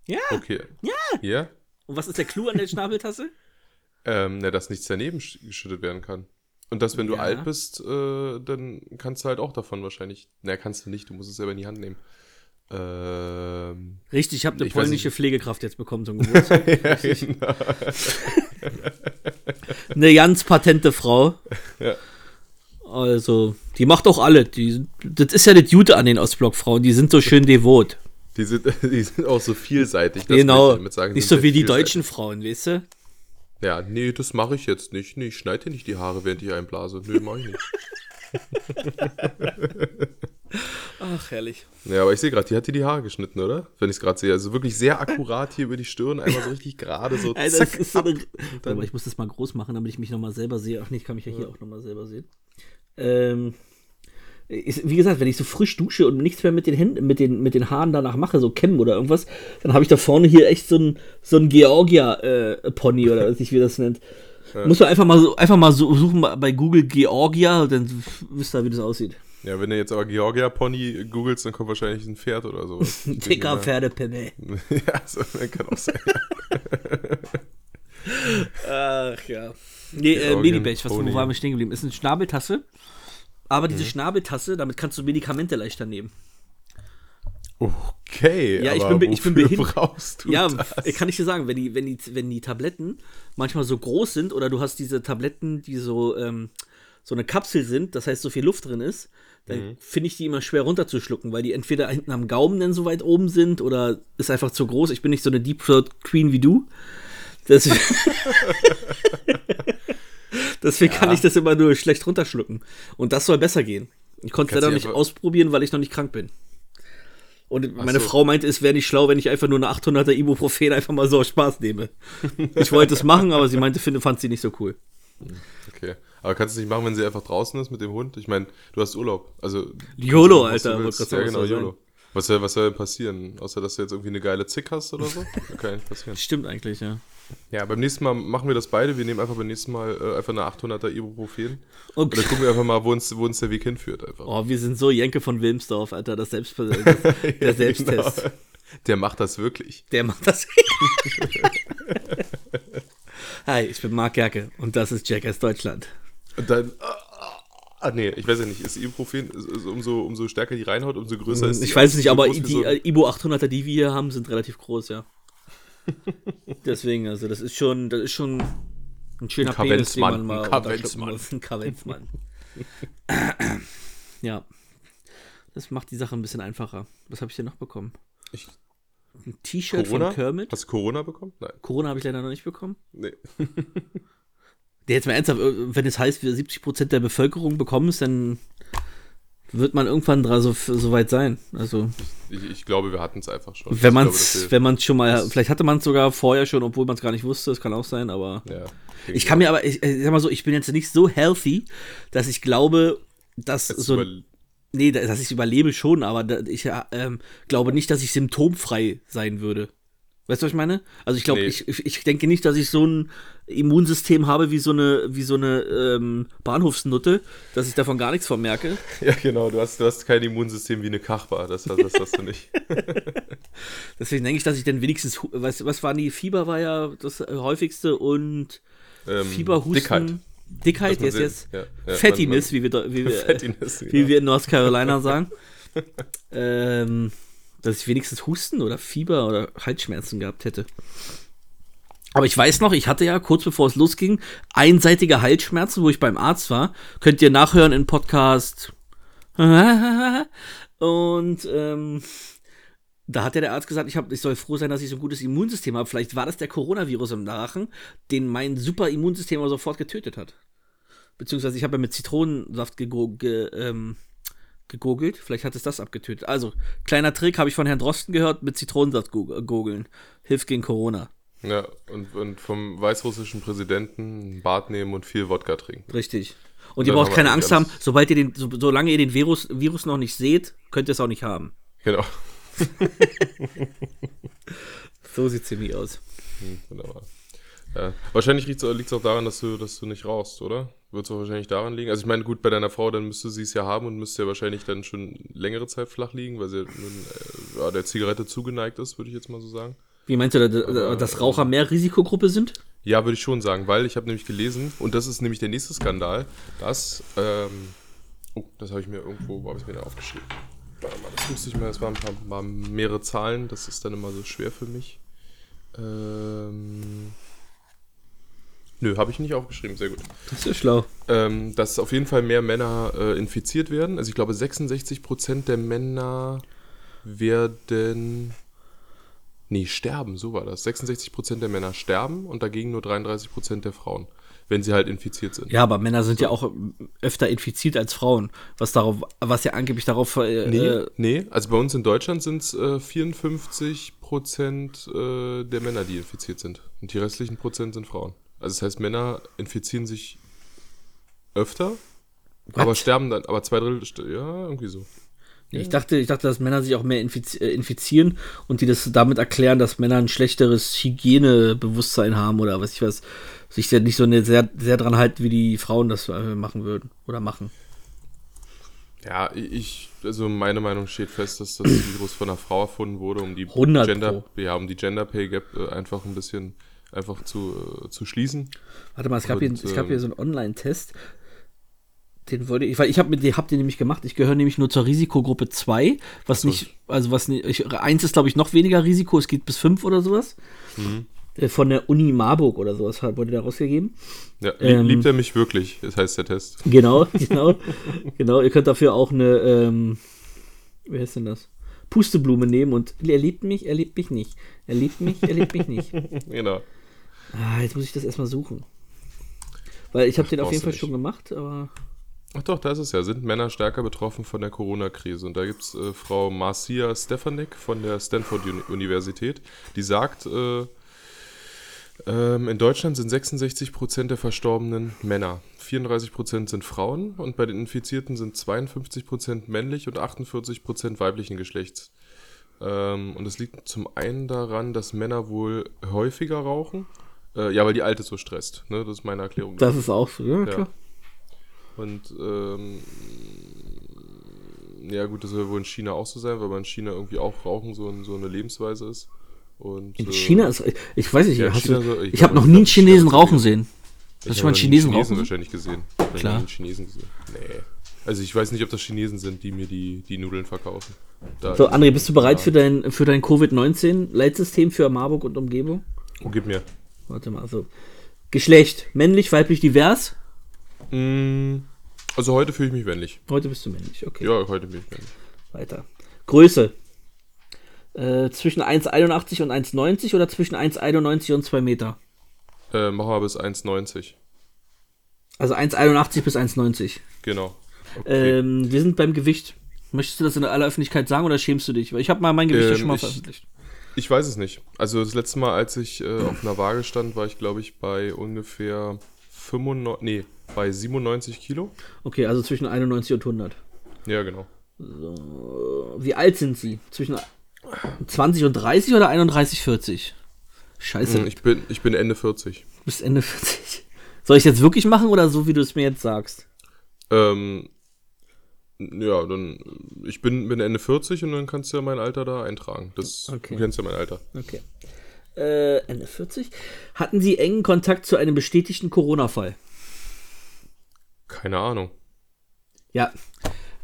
Ja. Okay. Ja. Ja? Und was ist der Clou an der Schnabeltasse? Ähm, na, dass nichts daneben sch- geschüttet werden kann. Und dass, wenn du Ja. alt bist, äh, dann kannst du halt auch davon wahrscheinlich. Na, kannst du nicht, du musst es selber in die Hand nehmen. Ähm. Richtig, ich habe eine Ich polnische. Pflegekraft jetzt bekommen zum Geburtstag. *laughs* ja, genau. eine ganz patente Frau. Ja. Also, die macht auch alle. Die, das ist ja das Jute an den Ostblock-Frauen. Die sind so schön devot. Die sind, *laughs* die sind auch so vielseitig. das genau. möchte ich damit sagen. Die Nicht so wie die deutschen Frauen, weißt du? Ja, nee, das mache ich jetzt nicht. Nee, ich schneide dir nicht die Haare, während ich einblase. Nee, mach ich nicht. *laughs* Ach, herrlich. Ja, aber ich sehe gerade, die hat dir die Haare geschnitten, oder? Wenn ich es gerade sehe. Also wirklich sehr akkurat hier über die Stirn, einmal so richtig gerade, so *laughs* Alter, zack, so eine, Warte mal, ich muss das mal groß machen, damit ich mich nochmal selber sehe. Ach nee, ich kann mich ja hier auch nochmal selber sehen. Ähm, ist, wie gesagt, wenn ich so frisch dusche und nichts mehr mit den Händen, mit den, mit den Haaren danach mache, so kämmen oder irgendwas, dann habe ich da vorne hier echt so ein, so ein Georgia-Pony oder was ich wie das nennt. Muss man einfach mal so, einfach mal so suchen bei Google Georgia, dann wisst ihr, wie das aussieht. Ja, wenn du jetzt aber Georgia Pony googelst, dann kommt wahrscheinlich ein Pferd oder sowas. *laughs* Dicker Pferdepenne. *laughs* ja, so, kann auch sein. *laughs* Ach ja. Nee, äh, Medibech, was, wo waren wir stehen geblieben? Ist eine Schnabeltasse. Aber diese Schnabeltasse, damit kannst du Medikamente leichter nehmen. Okay, Ja, ich bin ich bin behindert. brauchst du Ja, das? kann ich dir sagen, wenn die, wenn, die, wenn die Tabletten manchmal so groß sind oder du hast diese Tabletten, die so, ähm, so eine Kapsel sind, das heißt, so viel Luft drin ist, dann Mhm. finde ich die immer schwer runterzuschlucken, weil die entweder hinten am Gaumen dann so weit oben sind oder ist einfach zu groß. Ich bin nicht so eine Deep Throat Queen wie du. *laughs* *laughs* Deswegen, Deswegen kann ich das immer nur schlecht runterschlucken. Und das soll besser gehen. Ich konnte es leider nicht ausprobieren, weil ich noch nicht krank bin. Und meine so. Frau meinte, es wäre nicht schlau, wenn ich einfach nur eine 800er Ibuprofen einfach mal so aus Spaß nehme. Ich wollte es machen, aber sie meinte, finde, fand sie nicht so cool. Okay. Aber kannst du es nicht machen, wenn sie einfach draußen ist mit dem Hund? Ich meine, du hast Urlaub. Also. YOLO, was du Alter, willst. Ja, genau, was soll YOLO. Was soll, was soll denn passieren? Außer, dass du jetzt irgendwie eine geile Zick hast oder so? Kann ja nicht passieren. Stimmt eigentlich, ja. Ja, beim nächsten Mal machen wir das beide. Wir nehmen einfach beim nächsten Mal äh, einfach eine 800er Ibuprofen. Und Okay. dann gucken wir einfach mal, wo uns, wo uns der Weg hinführt. Einfach. Oh, wir sind so Jenke von Wilmsdorf, Alter, das Selbst das, *laughs* der Selbsttest. Genau. Der macht das wirklich. Der macht das. *laughs* Hi, ich bin Marc Gerke und das ist Jackass Deutschland. Und dann. Ah, nee, ich weiß ja nicht. Ist Ibuprofen, ist, ist umso, umso stärker die reinhaut, umso größer ist die. Ich weiß nicht, aber die so Ibo 800er, die wir hier haben, sind relativ groß, ja. Deswegen, also das ist schon, das ist schon ein schöner Ein Penis, den man Kavenzmann, mal ein Kavenzmann. muss. Ein Kavenzmann. *laughs* ja. Das macht die Sache ein bisschen einfacher. Was habe ich denn noch bekommen? Ich- Ein T-Shirt von? Kermit. Hast du Corona bekommen? Nein. Corona habe ich leider noch nicht bekommen. Nee. *laughs* Der jetzt mal ernsthaft, äh, wenn es heißt, wir 70% der Bevölkerung bekommen es, dann wird man irgendwann dra- so, so weit sein. Also, Ich, ich glaube, wir hatten es einfach schon. wenn man es, wenn man es schon mal, vielleicht hatte man es sogar vorher schon, obwohl man es gar nicht wusste, das kann auch sein, aber Ja. ich kann mir aber, ich, ich sag mal so, ich bin jetzt nicht so healthy, dass ich glaube, dass Jetzt so, nee, dass ich überlebe schon, aber ich ähm, glaube nicht, dass ich symptomfrei sein würde. Weißt du, was ich meine? Also ich glaube, Nee. ich, ich, denke nicht, dass ich so ein Immunsystem habe wie so eine, wie so eine ähm, Bahnhofsnutte, dass ich davon gar nichts von merke. *laughs* Ja, genau. Du hast, du hast kein Immunsystem wie eine Kachbar. Das, hast- das hast du nicht. *laughs* Deswegen denke ich, dass ich dann wenigstens, was, was waren die? Fieber war ja das äh, häufigste und Ähm, Fieber, Husten. Dickheit. Dickheit, man jetzt, ja, ja, Fettiness, wie wir, wie wir, *laughs* Fettiness, wie genau. wir in North Carolina sagen. ähm, dass ich wenigstens Husten oder Fieber oder Halsschmerzen gehabt hätte. Aber ich weiß noch, ich hatte ja kurz bevor es losging einseitige Halsschmerzen, wo ich beim Arzt war. Könnt ihr nachhören in Podcast. *laughs* Und ähm, da hat ja der Arzt gesagt, ich, hab, ich soll froh sein, dass ich so ein gutes Immunsystem habe. Vielleicht war das der Coronavirus im Rachen, den mein super Immunsystem aber sofort getötet hat. Beziehungsweise ich habe ja mit Zitronensaft gego ge, ähm, gegurgelt. Vielleicht hat es das abgetötet. Also, kleiner Trick, habe ich von Herrn Drosten gehört, mit Zitronensaft gu- gurgeln. Hilft gegen Corona. Ja, und, und vom weißrussischen Präsidenten Bad nehmen und viel Wodka trinken. Richtig. Und Und ihr braucht keine Angst haben, sobald ihr den, so, solange ihr den Virus, Virus noch nicht seht, könnt ihr es auch nicht haben. Genau. *laughs* So sieht ziemlich aus. Hm, Wunderbar. Ja. Wahrscheinlich liegt es auch daran, dass du, dass du nicht rauchst, oder? Wird es auch wahrscheinlich daran liegen? Also ich meine, gut, bei deiner Frau, dann müsste sie es ja haben und müsste ja wahrscheinlich dann schon längere Zeit flach liegen, weil sie nun, äh, ja, der Zigarette zugeneigt ist, würde ich jetzt mal so sagen. Wie meinst du, da- da- dass Raucher mehr Risikogruppe sind? Ja, würde ich schon sagen, weil ich habe nämlich gelesen, und das ist nämlich der nächste Skandal, dass, ähm, oh, das habe ich mir irgendwo, wo habe ich mir da aufgeschrieben? Warte mal, das müsste ich mal, das waren ein paar, paar mehrere Zahlen, das ist dann immer so schwer für mich. Ähm, nö, habe ich nicht aufgeschrieben, sehr gut. Das ist ja schlau. Ähm, dass auf jeden Fall mehr Männer äh, infiziert werden. Also ich glaube 66% der Männer werden... Nee, sterben, so war das. 66% der Männer sterben und dagegen nur 33% der Frauen, wenn sie halt infiziert sind. Ja, aber Männer sind ja auch öfter infiziert als Frauen, was darauf, was ja angeblich darauf äh, Nee, äh, nee, also bei uns in Deutschland sind es äh, 54 Prozent äh, der Männer, die infiziert sind. Und die restlichen Prozent sind Frauen. Also das heißt, Männer infizieren sich öfter, aber sterben dann, aber zwei Drittel, ja, irgendwie so. Ich dachte, ich dachte, dass Männer sich auch mehr infiz äh, infizieren und die das damit erklären, dass Männer ein schlechteres Hygienebewusstsein haben oder was ich weiß, sich ja nicht so eine sehr, sehr dran halten, wie die Frauen das äh, machen würden oder machen. Ja, ich, also meine Meinung steht fest, dass das Virus von einer Frau erfunden wurde, um die 100 Gender, Pro. ja, um die Gender Pay Gap äh, einfach ein bisschen einfach zu, äh, zu schließen. Warte mal, es gab, Und, hier, es gab ähm, hier so einen Online-Test. Den wollte ich, weil ich habe hab den nämlich gemacht. Ich gehöre nämlich nur zur Risikogruppe 2, was so. nicht, also was nicht, ich, eins ist glaube ich noch weniger Risiko, es geht bis 5 oder sowas. Mhm. Äh, Von der Uni Marburg oder sowas hat- wurde da rausgegeben. Ja, lieb, Ähm. liebt er mich wirklich, das heißt der Test. Genau, *laughs* genau, genau. Ihr könnt dafür auch eine, ähm, wie heißt denn das? Pusteblume nehmen und er liebt mich, er liebt mich nicht. Er liebt mich, er liebt mich nicht. *laughs* Genau. Ah, jetzt muss ich das erstmal suchen. Weil ich habe den auf jeden Fall nicht. schon gemacht, aber Ach doch, da ist es ja. Sind Männer stärker betroffen von der Corona-Krise? Und da gibt es äh, Frau Marcia Stefanik von der Stanford-Universität, die sagt, äh, ähm, in Deutschland sind 66% der Verstorbenen Männer, 34% sind Frauen und bei den Infizierten sind 52% männlich und 48% weiblichen Geschlechts. Ähm, und es liegt zum einen daran, dass Männer wohl häufiger rauchen. Äh, ja, weil die Alte so stresst. Ne? Das ist meine Erklärung. das ist auch so. Ja, klar. Und ähm, ja gut, das soll wohl in China auch so sein, weil man in China irgendwie auch Rauchen so, ein- so eine Lebensweise ist. Und, In äh, China ist, ich weiß nicht, ja, hast China du, so- ich, ich habe noch nie einen Chinesen rauchen sehen. ich Hast du mal einen Chinesen Chinesen rauchen? wahrscheinlich gesehen. Ich habe noch Klar. einen Chinesen gesehen. Nee. Also ich weiß nicht, ob das Chinesen sind, die mir die, die Nudeln verkaufen. Da So, André, bist du bereit für dein, für dein Covid-19-Leitsystem für Marburg und Umgebung? Oh, gib mir. Warte mal, also. Geschlecht, männlich, weiblich, divers? Mm, also heute fühle ich mich männlich. Heute bist du männlich, okay. Ja, heute bin ich männlich. Weiter. Größe. Äh, zwischen 1,81 und 1,90 oder zwischen 1,91 und 2 Meter? Äh, machen wir bis 1,90. Also 1,81 bis 1,90. Genau. Okay. Ähm, wir sind beim Gewicht. Möchtest du das in aller Öffentlichkeit sagen oder schämst du dich? Weil ich habe mal mein Gewicht ja Ähm, schon mal ich- veröffentlicht. Ich weiß es nicht. Also das letzte Mal, als ich äh, auf einer Waage stand, war ich, glaube ich, bei ungefähr 95, nee, bei 97 Kilo. Okay, also zwischen 91 und 100. Ja, genau. Wie alt sind sie? Zwischen 20 und 30 oder 31, 40? Scheiße, Hm, Ich bin, ich bin Ende 40. du bist Ende 40. Soll ich jetzt wirklich machen oder so, wie du es mir jetzt sagst? Ähm, ja, dann, ich bin, bin Ende 40 und dann kannst du ja mein Alter da eintragen. Das, Okay. Du kennst ja mein Alter. Okay. Äh, Ende 40. Hatten Sie engen Kontakt zu einem bestätigten Corona-Fall? Keine Ahnung. Ja.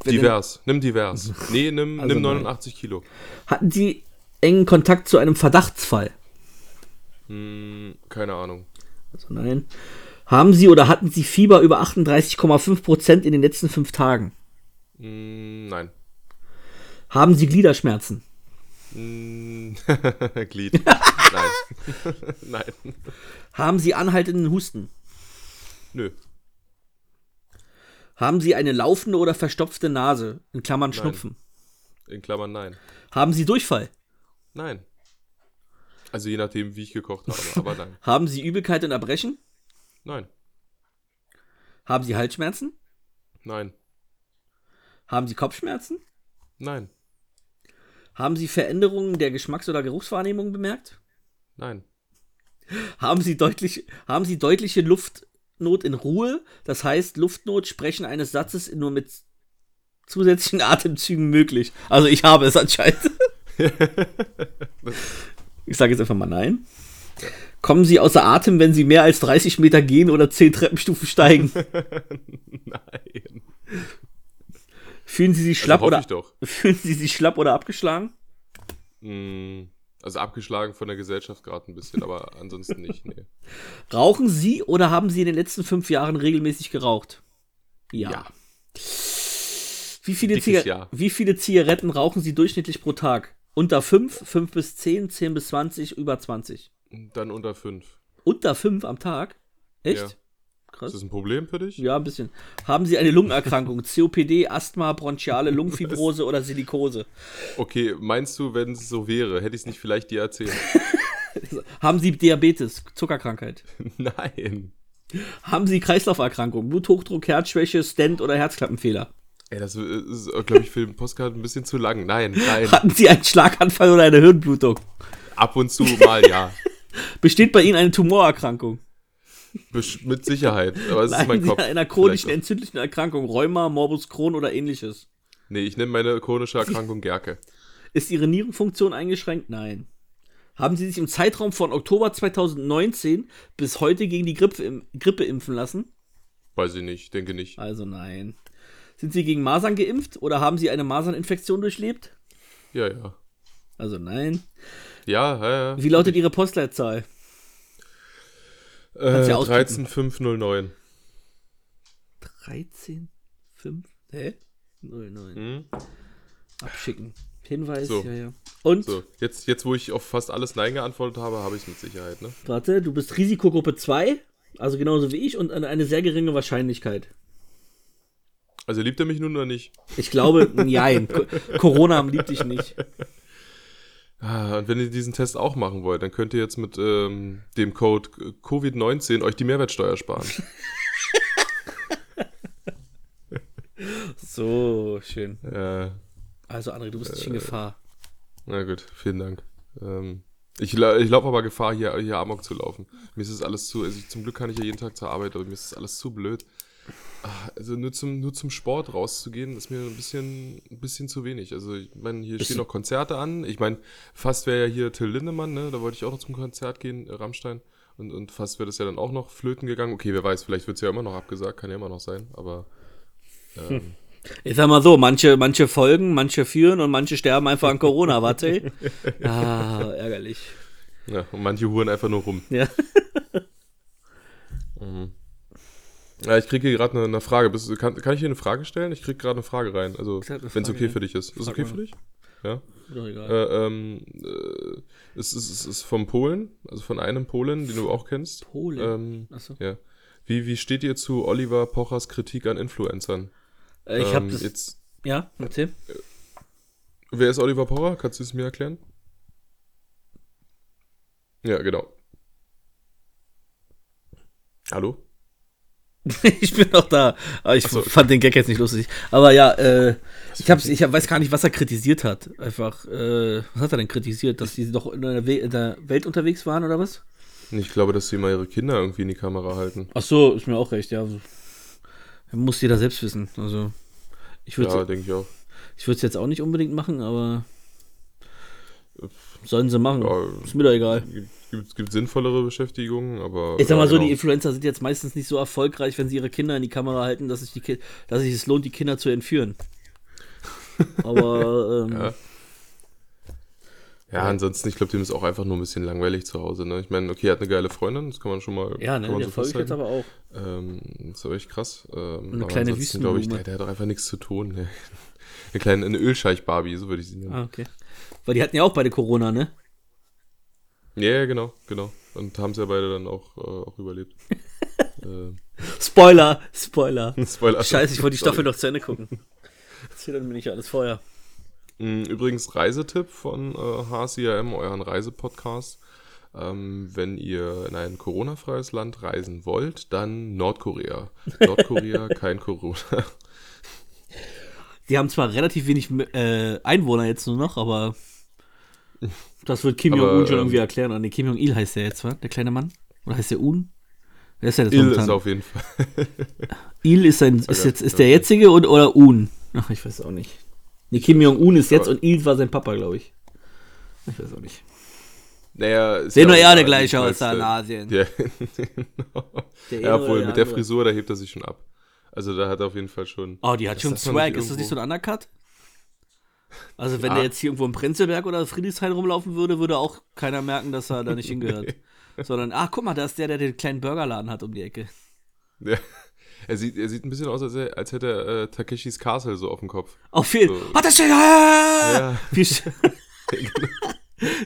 Divers. Nimm divers. *laughs* Nee, nimm, Also nimm nein. 89 Kilo. Hatten Sie engen Kontakt zu einem Verdachtsfall? Hm, keine Ahnung. Also nein. Haben Sie oder hatten Sie Fieber über 38,5 Prozent in den letzten fünf Tagen? Hm, nein. Haben Sie Gliederschmerzen? Hm, *laughs* Glied. nein. *laughs* nein. Haben Sie anhaltenden Husten? Nö. Haben Sie eine laufende oder verstopfte Nase? In Klammern Schnupfen. In Klammern nein. Haben Sie Durchfall? Nein. Also je nachdem, wie ich gekocht habe, *laughs* aber nein. Haben Sie Übelkeit und Erbrechen? Nein. Haben Sie Halsschmerzen? Nein. Haben Sie Kopfschmerzen? Nein. Haben Sie Veränderungen der Geschmacks- oder Geruchswahrnehmung bemerkt? Nein. Haben Sie, deutlich, haben Sie deutliche Luftnot in Ruhe? Das heißt, Luftnot, Sprechen eines Satzes nur mit zusätzlichen *laughs* Atemzügen möglich. Also ich habe es anscheinend. *laughs* ich sage jetzt einfach mal nein. Kommen Sie außer Atem, wenn Sie mehr als 30 Meter gehen oder 10 Treppenstufen steigen? *laughs* Nein. Fühlen Sie sich schlapp hoffe oder *laughs* fühlen Sie sich schlapp oder abgeschlagen? Hm, also abgeschlagen von der Gesellschaft gerade ein bisschen, aber ansonsten nicht. Nee. *laughs* Rauchen Sie oder haben Sie in den letzten fünf Jahren regelmäßig geraucht? Ja. Ja. Wie, viele Ziga Ja. Wie viele Zigaretten rauchen Sie durchschnittlich pro Tag? Unter 5, 5 bis 10, 10 bis 20, über 20. Dann unter fünf. Unter 5 am Tag? Echt? Ja. Ist Krass. das ein Problem für dich? Ja, ein bisschen. Haben Sie eine Lungenerkrankung? *laughs* COPD, Asthma, bronchiale Lungenfibrose oder Silikose? Okay, meinst du, wenn es so wäre, hätte ich es nicht vielleicht dir erzählt? *laughs* Haben Sie Diabetes, Zuckerkrankheit? *laughs* Nein. Haben Sie Kreislauferkrankung, Bluthochdruck, Herzschwäche, Stent oder Herzklappenfehler? Ey, das ist, glaube ich, für den Postkarte ein bisschen zu lang. Nein, nein. Hatten Sie einen Schlaganfall oder eine Hirnblutung? Ab und zu mal ja. Besteht bei Ihnen eine Tumorerkrankung? Mit Sicherheit. Aber es ist mein Kopf. einer chronischen entzündlichen Erkrankung, Rheuma, Morbus Crohn oder ähnliches? Nee, ich nehme meine chronische Erkrankung Gerke. Ist Ihre Nierenfunktion eingeschränkt? Nein. Haben Sie sich im Zeitraum von Oktober 2019 bis heute gegen die Grippe, Grippe impfen lassen? Weiß ich nicht, denke nicht. Also nein. Sind Sie gegen Masern geimpft oder haben Sie eine Maserninfektion durchlebt? Ja, ja. Also nein. Ja, ja, ja. Wie lautet Ihre Postleitzahl? Äh, Kannst ja ausdrücken. 13509. 13, 5, hä? 09. Hm? Abschicken. Hinweis, So. ja, ja. Und, So, jetzt, jetzt, wo ich auf fast alles Nein geantwortet habe, habe ich es mit Sicherheit, ne? warte, du bist Risikogruppe 2, also genauso wie ich und eine, eine sehr geringe Wahrscheinlichkeit. Also liebt er mich nun oder nicht? Ich glaube, nein. Co- *laughs* Corona liebt dich nicht. Ah, und wenn ihr diesen Test auch machen wollt, dann könnt ihr jetzt mit ähm, dem Code Covid-19 euch die Mehrwertsteuer sparen. *laughs* So, schön. äh, Also, André, du bist nicht in Gefahr. na gut, vielen Dank. Ähm, ich ich laufe aber Gefahr, hier, hier Amok zu laufen. Mir ist es alles zu, also ich, zum Glück kann ich ja jeden Tag zur Arbeit, aber mir ist es alles zu blöd. Also nur zum, nur zum Sport rauszugehen, ist mir ein bisschen, ein bisschen zu wenig. Also ich meine, hier stehen noch Konzerte an. Ich meine, fast wäre ja hier Till Lindemann, ne? Da wollte ich auch noch zum Konzert gehen, äh, Rammstein. Und, und fast wäre das ja dann auch noch flöten gegangen. Okay, wer weiß, vielleicht wird es ja immer noch abgesagt, kann ja immer noch sein, aber ähm, Ich sag mal so, manche, manche folgen, manche führen und manche sterben einfach an Corona, *laughs* warte. Ah, *laughs* ärgerlich. ja, und manche huren einfach nur rum. Ja. Ja, ich kriege hier gerade eine, eine Frage. Bist, kann, kann ich hier eine Frage stellen? Ich kriege gerade eine Frage rein. Also, wenn es okay ja. für dich ist. Ist Frag okay mal. für dich? Ja. Doch egal. Äh, ähm, äh, es, ist, es ist vom Polen, also von einem Polen, den du auch kennst. Polen. Ähm, Achso. ja. Wie, wie steht ihr zu Oliver Pochers Kritik an Influencern? Äh, ich ähm, das. jetzt, ja, erzähl. wer ist Oliver Pocher? Kannst du es mir erklären? Ja, genau. Hallo? *laughs* ich bin noch da. Aber ich Ach so. fand den Gag jetzt nicht lustig. Aber ja, äh, ich, hab's, ich weiß gar nicht, was er kritisiert hat. Einfach, äh, was hat er denn kritisiert? Dass die doch in der, We in der Welt unterwegs waren oder was? Ich glaube, dass sie mal ihre Kinder irgendwie in die Kamera halten. Ach so, ist mir auch recht, ja. Muss jeder selbst wissen. Also, ich würde Ja, denke ich auch. ich würde es jetzt auch nicht unbedingt machen, aber sollen sie machen. Ja, Ist mir doch egal. Gibt, gibt, sinnvollere Beschäftigungen, aber. Ich sag mal ja, so, genau. die Influencer sind jetzt meistens nicht so erfolgreich, wenn sie ihre Kinder in die Kamera halten, dass sich, die dass sich es lohnt, die Kinder zu entführen. *laughs* Aber ähm, Ja. Ja, ansonsten, ich glaube, dem ist auch einfach nur ein bisschen langweilig zu Hause. Ne? Ich meine, okay, er hat eine geile Freundin, das kann man schon mal. ja, ne, der folgt jetzt festhalten. aber auch. Ähm, das ist aber echt krass. Ähm, Eine kleine ansonsten glaube ich, der, der hat doch einfach nichts zu tun. Ne? *laughs* Eine kleine eine Ölscheich-Barbie, so würde ich sie nennen. Ah, okay. Weil die hatten ja auch beide Corona, ne? Ja, genau, genau. Und haben sie ja beide dann auch, äh, auch überlebt. *laughs* ähm, Spoiler, Spoiler. *laughs* Spoiler. Scheiße, ich wollte die. Staffel noch zu Ende gucken. Erzähl dann mir nicht alles vorher. Mm, Übrigens Reisetipp von äh, HCRM, euren Reisepodcast. Ähm, wenn ihr in ein Corona-freies Land reisen wollt, dann Nordkorea. *laughs* Nordkorea, kein Corona. Die haben zwar relativ wenig äh, Einwohner jetzt nur noch, aber das wird Kim Jong-un schon ähm, irgendwie erklären. Und nee, Kim Jong-il heißt der jetzt, wa? Der kleine Mann? Oder heißt der Un? Wer ist der jetzt Il momentan? ist auf jeden Fall. *laughs* Il ist, sein, ist, jetzt, ist der jetzige und, oder Un? Ach, ich weiß auch nicht. Nee, Kim Jong-un ist jetzt und Il war sein Papa, glaube ich. Ich weiß auch nicht. Naja, Sehen nur auch ja alle egal, gleich aus da in äh, Asien. Ja, *laughs* Der ja obwohl mit der. Frisur, da hebt er sich schon ab. Also da hat er auf jeden Fall schon. Oh, die hat Das schon Swag. Ist das nicht so ein Undercut? Also, wenn Ja. der jetzt hier irgendwo im Prenzlberg oder Friedrichshain rumlaufen würde, würde auch keiner merken, dass er da nicht hingehört. *laughs* Sondern, ach, guck mal, da ist der, der den kleinen Burgerladen hat um die Ecke. Ja. Er sieht, er sieht ein bisschen aus, als, er, als hätte er äh, Takeshis Castle so auf dem Kopf. Auf jeden So. Hat das denn? Ja. Ja. *laughs* Wie *laughs*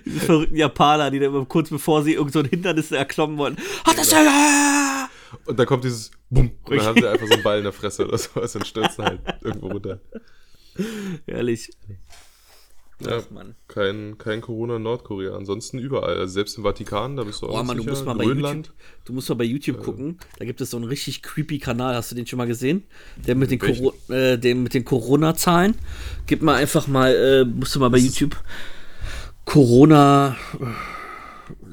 Diese verrückten Japaner, die da immer kurz bevor sie irgend so ein Hindernis erklommen wollten. Hat das denn? Ja. Und dann kommt dieses Bumm. Und dann haben sie einfach so einen Ball in der Fresse oder sowas und stürzen halt irgendwo runter. *laughs* Ehrlich. Ja, Ach, Mann. kein, kein Corona in Nordkorea. Ansonsten überall. Also selbst im Vatikan, da bist du auch Oh Mann, du musst mal bei Grönland. YouTube, du musst mal bei YouTube gucken. Da gibt es so einen richtig creepy Kanal. Hast du den schon mal gesehen? Der mit den? Coro äh, mit den Corona-Zahlen. Gib mal einfach mal, äh, musst du mal bei YouTube Corona. Das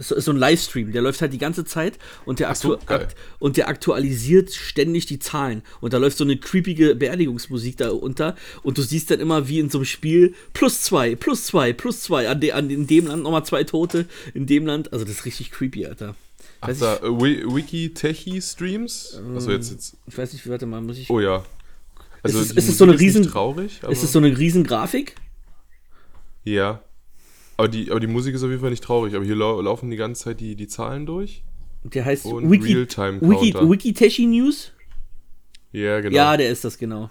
ist so ein Livestream, der läuft halt die ganze Zeit und der, so, akt und der aktualisiert ständig die Zahlen. Und da läuft so eine creepige Beerdigungsmusik da unter und du siehst dann immer wie in so einem Spiel plus zwei, plus zwei, plus zwei. An, de an in dem Land nochmal zwei Tote, in dem Land. Also das ist richtig creepy, Alter. Ach, Weiß da, äh, Wi- Wiki-Techie-Streams? Achso, jetzt, jetzt. Ich weiß nicht, warte mal, muss ich. Oh ja. Also, es- die ist es so eine ist riesen- traurig, ist es so eine riesen Grafik? Ja. Aber die, aber die Musik ist auf jeden Fall nicht traurig. Aber hier lau laufen die ganze Zeit die, die Zahlen durch. Der heißt Und Wiki. Wiki, Wikiteshi News? Ja, genau. Ja, der ist das, genau.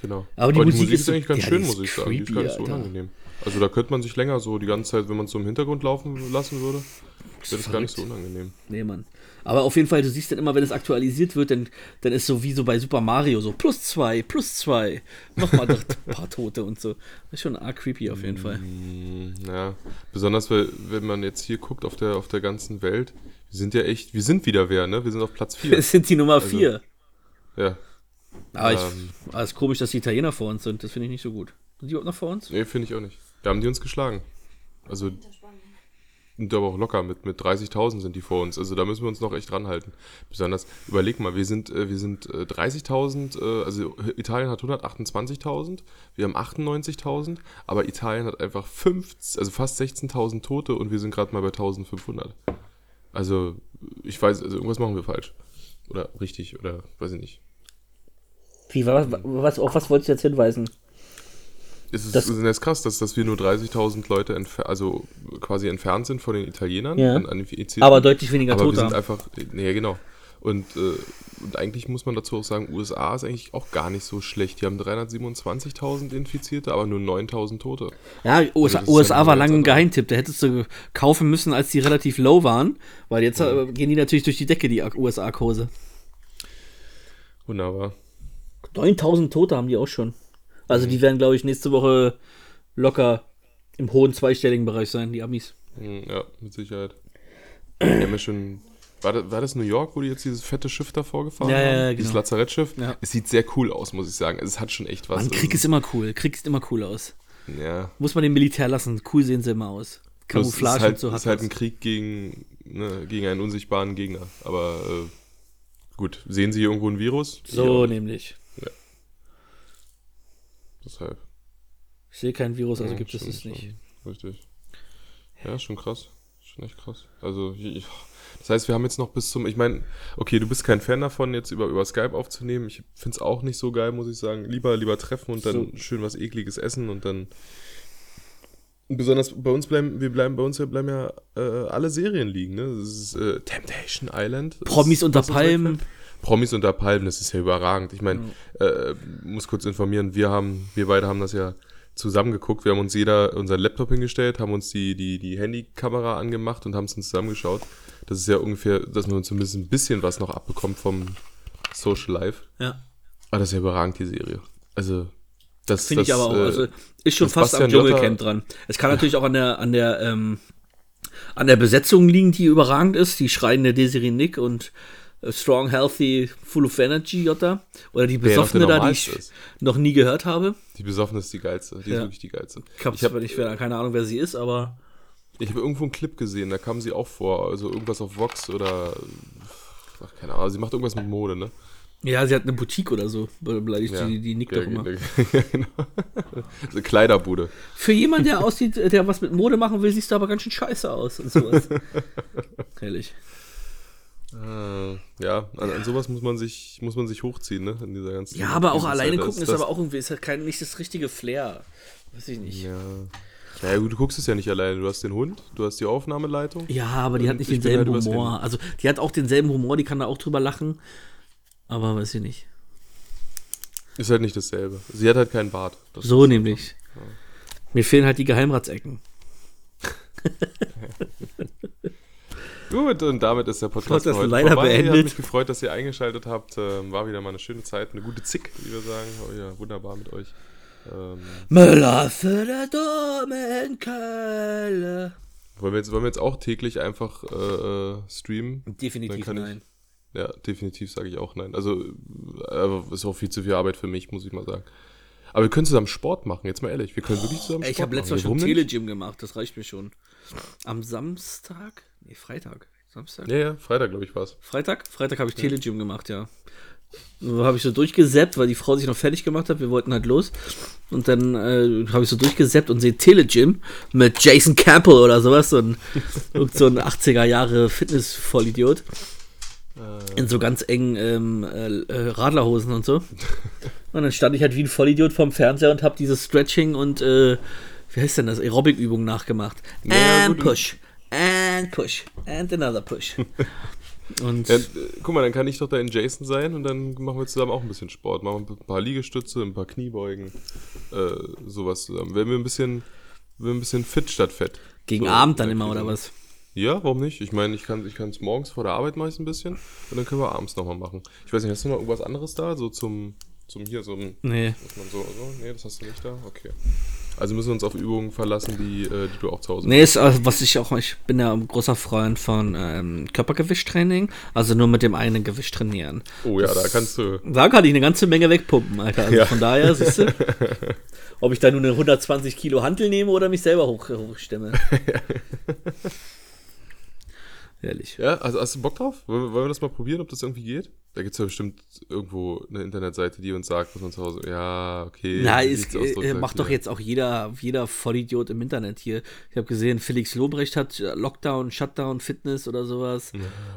genau. Aber die Musik ist so- eigentlich ganz ja, schön, die ist muss ich sagen. Die ist gar nicht so unangenehm. Also da könnte man sich länger so die ganze Zeit, wenn man es so im Hintergrund laufen lassen würde, das gar nicht so unangenehm. Nee, Mann. Aber auf jeden Fall, du siehst dann immer, wenn es aktualisiert wird, dann, dann ist so wie so bei Super Mario so plus zwei, plus zwei, nochmal ein paar Tote und so. Das ist schon arg creepy auf jeden Fall. Mm, Ja, besonders weil, wenn man jetzt hier guckt auf der, auf der ganzen Welt, wir sind ja echt, wir sind wieder wer, ne? Wir sind auf Platz 4. Es sind die Nummer vier. ja. Aber ich, ähm, es ist komisch, dass die Italiener vor uns sind. Das finde ich nicht so gut. Sind die überhaupt noch vor uns? Nee, finde ich auch nicht. Da haben die uns geschlagen. Also, und aber auch locker, mit, mit 30.000 sind die vor uns. Also da müssen wir uns noch echt ranhalten. Besonders, überleg mal, wir sind, äh, wir sind äh, 30.000, äh, also Italien hat 128.000, wir haben 98.000, aber Italien hat einfach 50, also fast 16.000 Tote und wir sind gerade mal bei 1.500. Also, ich weiß, also irgendwas machen wir falsch. Oder richtig, oder weiß ich nicht. Wie, was, was, auf was wolltest du jetzt hinweisen? Es ist, Das- es ist jetzt krass, dass, dass wir nur 30.000 Leute entfer also quasi entfernt sind von den Italienern Ja. an, an. Aber deutlich weniger Aber wir Tote sind haben. einfach, nee, genau. Und, äh, und eigentlich muss man dazu auch sagen, USA ist eigentlich auch gar nicht so schlecht. Die haben 327.000 Infizierte, aber nur 9.000 Tote. Ja, USA, das ist USA ja war lange ein Geheimtipp. Da hättest du kaufen müssen, als die relativ low waren. Weil jetzt äh, gehen die natürlich durch die Decke, die USA-Kurse. Wunderbar. 9000 Tote haben die auch schon. Also die werden, glaube ich, nächste Woche locker im hohen zweistelligen Bereich sein, die Amis. Hm, Ja, mit Sicherheit. Die haben ja schon. War das, war das New York, wo die jetzt dieses fette Schiff davor gefahren Ja, ja, haben? ja, Dieses genau. Lazarettschiff. Ja. Es sieht sehr cool aus, muss ich sagen. Es hat schon echt was. Mann, Krieg Es ist immer cool. Krieg sieht immer cool aus. Ja. Muss man dem Militär lassen. Cool sehen sie immer aus. Es Camouflage halt, und so es hat ist halt ein Krieg gegen, ne, gegen einen unsichtbaren Gegner. Aber äh, gut, sehen Sie hier irgendwo ein Virus? So Ja, nämlich. Deshalb. Ich sehe kein Virus, also Ja, gibt es schon, es nicht. schon, Richtig. Ja, schon krass. Schon echt krass. Also, ich, das heißt, wir haben jetzt noch bis zum, ich meine, okay, du bist kein Fan davon, jetzt über, über Skype aufzunehmen. Ich finde es auch nicht so geil, muss ich sagen. Lieber, lieber treffen und dann So. schön was ekliges essen und dann. Besonders bei uns bleiben, wir bleiben, bei uns bleiben ja äh, alle Serien liegen, ne? Das ist äh, Temptation Island. Promis ist, unter Palmen. Promis unter Palmen, das ist ja überragend. Ich meine, äh, muss kurz informieren, wir haben, wir beide haben das ja zusammen geguckt. Wir haben uns jeder unseren Laptop hingestellt, haben uns die, die, die Handykamera angemacht und haben es uns zusammengeschaut. Das ist ja ungefähr, dass man zumindest ein bisschen was noch abbekommt vom Social Life. Ja. Aber das ist ja überragend, die Serie. Also, das Finde ich aber auch. äh, Also ist schon fast am Bastian Jotta- Dschungelcamp dran. Es kann natürlich auch an der, an der, ähm, an der Besetzung liegen, die überragend ist. Die schreiende Desiree Nick und äh, Strong, Healthy, Full of Energy Jota. Oder die Besoffene da, die ich ist. noch nie gehört habe. Die Besoffene ist die geilste. Die Ja. ist wirklich die geilste. Ich habe Ich habe ich hab keine Ahnung, wer sie ist, aber ich hab irgendwo einen Clip gesehen, da kam sie auch vor. Also irgendwas auf Vox oder. Ach, keine Ahnung. Sie macht irgendwas mit Mode, ne? ja, sie hat eine Boutique oder so. Be- Beleidigt Ja. die, die Nick Ja, doch immer. ja, *laughs* genau. so Kleiderbude. Für jemanden, der aussieht, der was mit Mode machen will, siehst du aber ganz schön scheiße aus und sowas. *laughs* Herrlich. Äh, ja, an, an sowas muss man sich, muss man sich hochziehen, ne? In dieser ganzen Ja, aber auch alleine Das- gucken ist aber auch irgendwie, ist halt kein, nicht das richtige Flair. Weiß ich nicht. Ja. Ja, gut, du guckst es ja nicht alleine. Du hast den Hund, du hast die Aufnahmeleitung. Ja, aber die hat Und nicht denselben halt Humor. Also, die hat auch denselben Humor, die kann da auch drüber lachen. Aber weiß ich nicht. Ist halt nicht dasselbe. Sie hat halt keinen Bart. Das So nämlich. Mir fehlen halt die Geheimratsecken. *laughs* Gut, und damit ist der Podcast, heute leider vorbei. beendet. Hat mich gefreut, dass ihr eingeschaltet habt. Ähm, war wieder mal eine schöne Zeit, eine gute Zick, wie wir sagen. Oh ja, wunderbar mit euch. Ähm, Müller für der Dormenkeule. wollen, wir jetzt, wollen wir jetzt auch täglich einfach äh, äh, streamen? Definitiv ich- nein. Ja, definitiv sage ich auch nein. Also, äh, ist auch viel zu viel Arbeit für mich, muss ich mal sagen. Aber wir können zusammen Sport machen, jetzt mal ehrlich. Wir können wirklich zusammen Ey, Sport ich habe letztes Mal machen. schon? Telegym gemacht, das reicht mir schon. Am Samstag? Nee, Freitag. Samstag? Ja, ja, Freitag, glaube ich, war es. Freitag? Freitag habe ich Telegym gemacht, ja. Habe ich so durchgesäppt, weil die Frau sich noch fertig gemacht hat. Wir wollten halt los. Und dann äh, habe ich so durchgesäppt und sehe Telegym mit Jason Campbell oder sowas. So ein, *laughs* so ein 80er Jahre Fitness-Vollidiot. In so ganz engen ähm, äh, äh, Radlerhosen und so. Und dann stand ich halt wie ein Vollidiot vorm Fernseher und habe dieses Stretching und äh, wie heißt denn das? Aerobic-Übung nachgemacht. Ja, gut. push. And push. And another push. *laughs* Und Ja, äh, guck mal, dann kann ich doch da in Jason sein und dann machen wir zusammen auch ein bisschen Sport. Machen wir ein paar Liegestütze, ein paar Kniebeugen, äh, sowas zusammen. Werden wir ein bisschen, werden wir ein bisschen fit statt fett. gegen So, Abend dann der immer, oder was? Ja, warum nicht? Ich meine, ich kann ich es morgens vor der Arbeit meist ein bisschen und dann können wir abends nochmal machen. Ich weiß nicht, hast du noch irgendwas anderes da? So zum, zum hier, so ein, Nee. so, so, nee, das hast du nicht da? Okay. Also müssen wir uns auf Übungen verlassen, die, äh, die du auch zu Hause Nee, ist, äh, was ich auch, ich bin ja ein großer Freund von ähm, Körpergewichttraining, also nur mit dem einen Gewicht trainieren. Oh ja, da kannst du. Da kann ich eine ganze Menge wegpumpen, Alter. Also Ja. von daher, siehst du, *laughs* ob ich da nur eine 120 Kilo Hantel nehme oder mich selber hoch, hochstemme. *laughs* Ehrlich. Ja, also hast du Bock drauf? Wollen wir, wollen wir das mal probieren, ob das irgendwie geht? Da gibt es ja bestimmt irgendwo eine Internetseite, die uns sagt, was man zu Hause. Ja, okay. Na, ist, äh, macht doch Killer? jetzt auch jeder, jeder Vollidiot im Internet hier. Ich habe gesehen, Felix Lobrecht hat äh, Lockdown, Shutdown, Fitness oder sowas.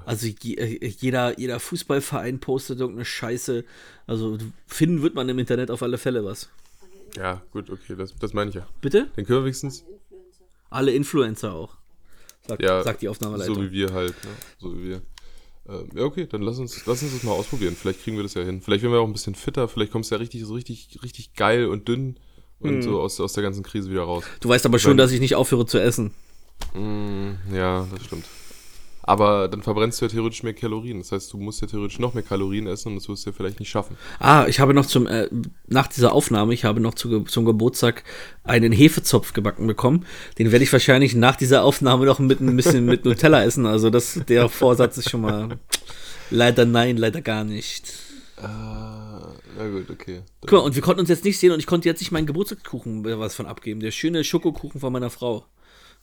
Also äh, jeder, jeder Fußballverein postet irgendeine Scheiße. Also finden wird man im Internet auf alle Fälle was. Ja, gut, okay, das, das meine ich ja. Bitte? Dann können wir wenigstens, Alle Influencer auch. Sagt, ja, sagt die Aufnahmeleitung. so wie wir halt, ne? so wie wir. Ähm, ja, okay, dann lass uns, lass uns das mal ausprobieren. Vielleicht kriegen wir das ja hin. Vielleicht werden wir auch ein bisschen fitter, vielleicht kommst du ja richtig, so richtig, richtig geil und dünn und Hm. so aus, aus der ganzen Krise wieder raus. du weißt aber schon, dass ich nicht aufhöre zu essen. Mm, ja, das stimmt. Aber dann verbrennst du ja theoretisch mehr Kalorien. Das heißt, du musst ja theoretisch noch mehr Kalorien essen und das wirst du ja vielleicht nicht schaffen. Ah, ich habe noch zum, äh, nach dieser Aufnahme, ich habe noch zu, zum Geburtstag einen Hefezopf gebacken bekommen. Den werde ich wahrscheinlich nach dieser Aufnahme noch mit ein bisschen mit Nutella essen. Also das, der Vorsatz ist schon mal leider nein, leider gar nicht. Ah, ja gut, okay. Guck mal, und wir konnten uns jetzt nicht sehen und ich konnte jetzt nicht meinen Geburtstagskuchen äh, was von abgeben. Der schöne Schokokuchen von meiner Frau.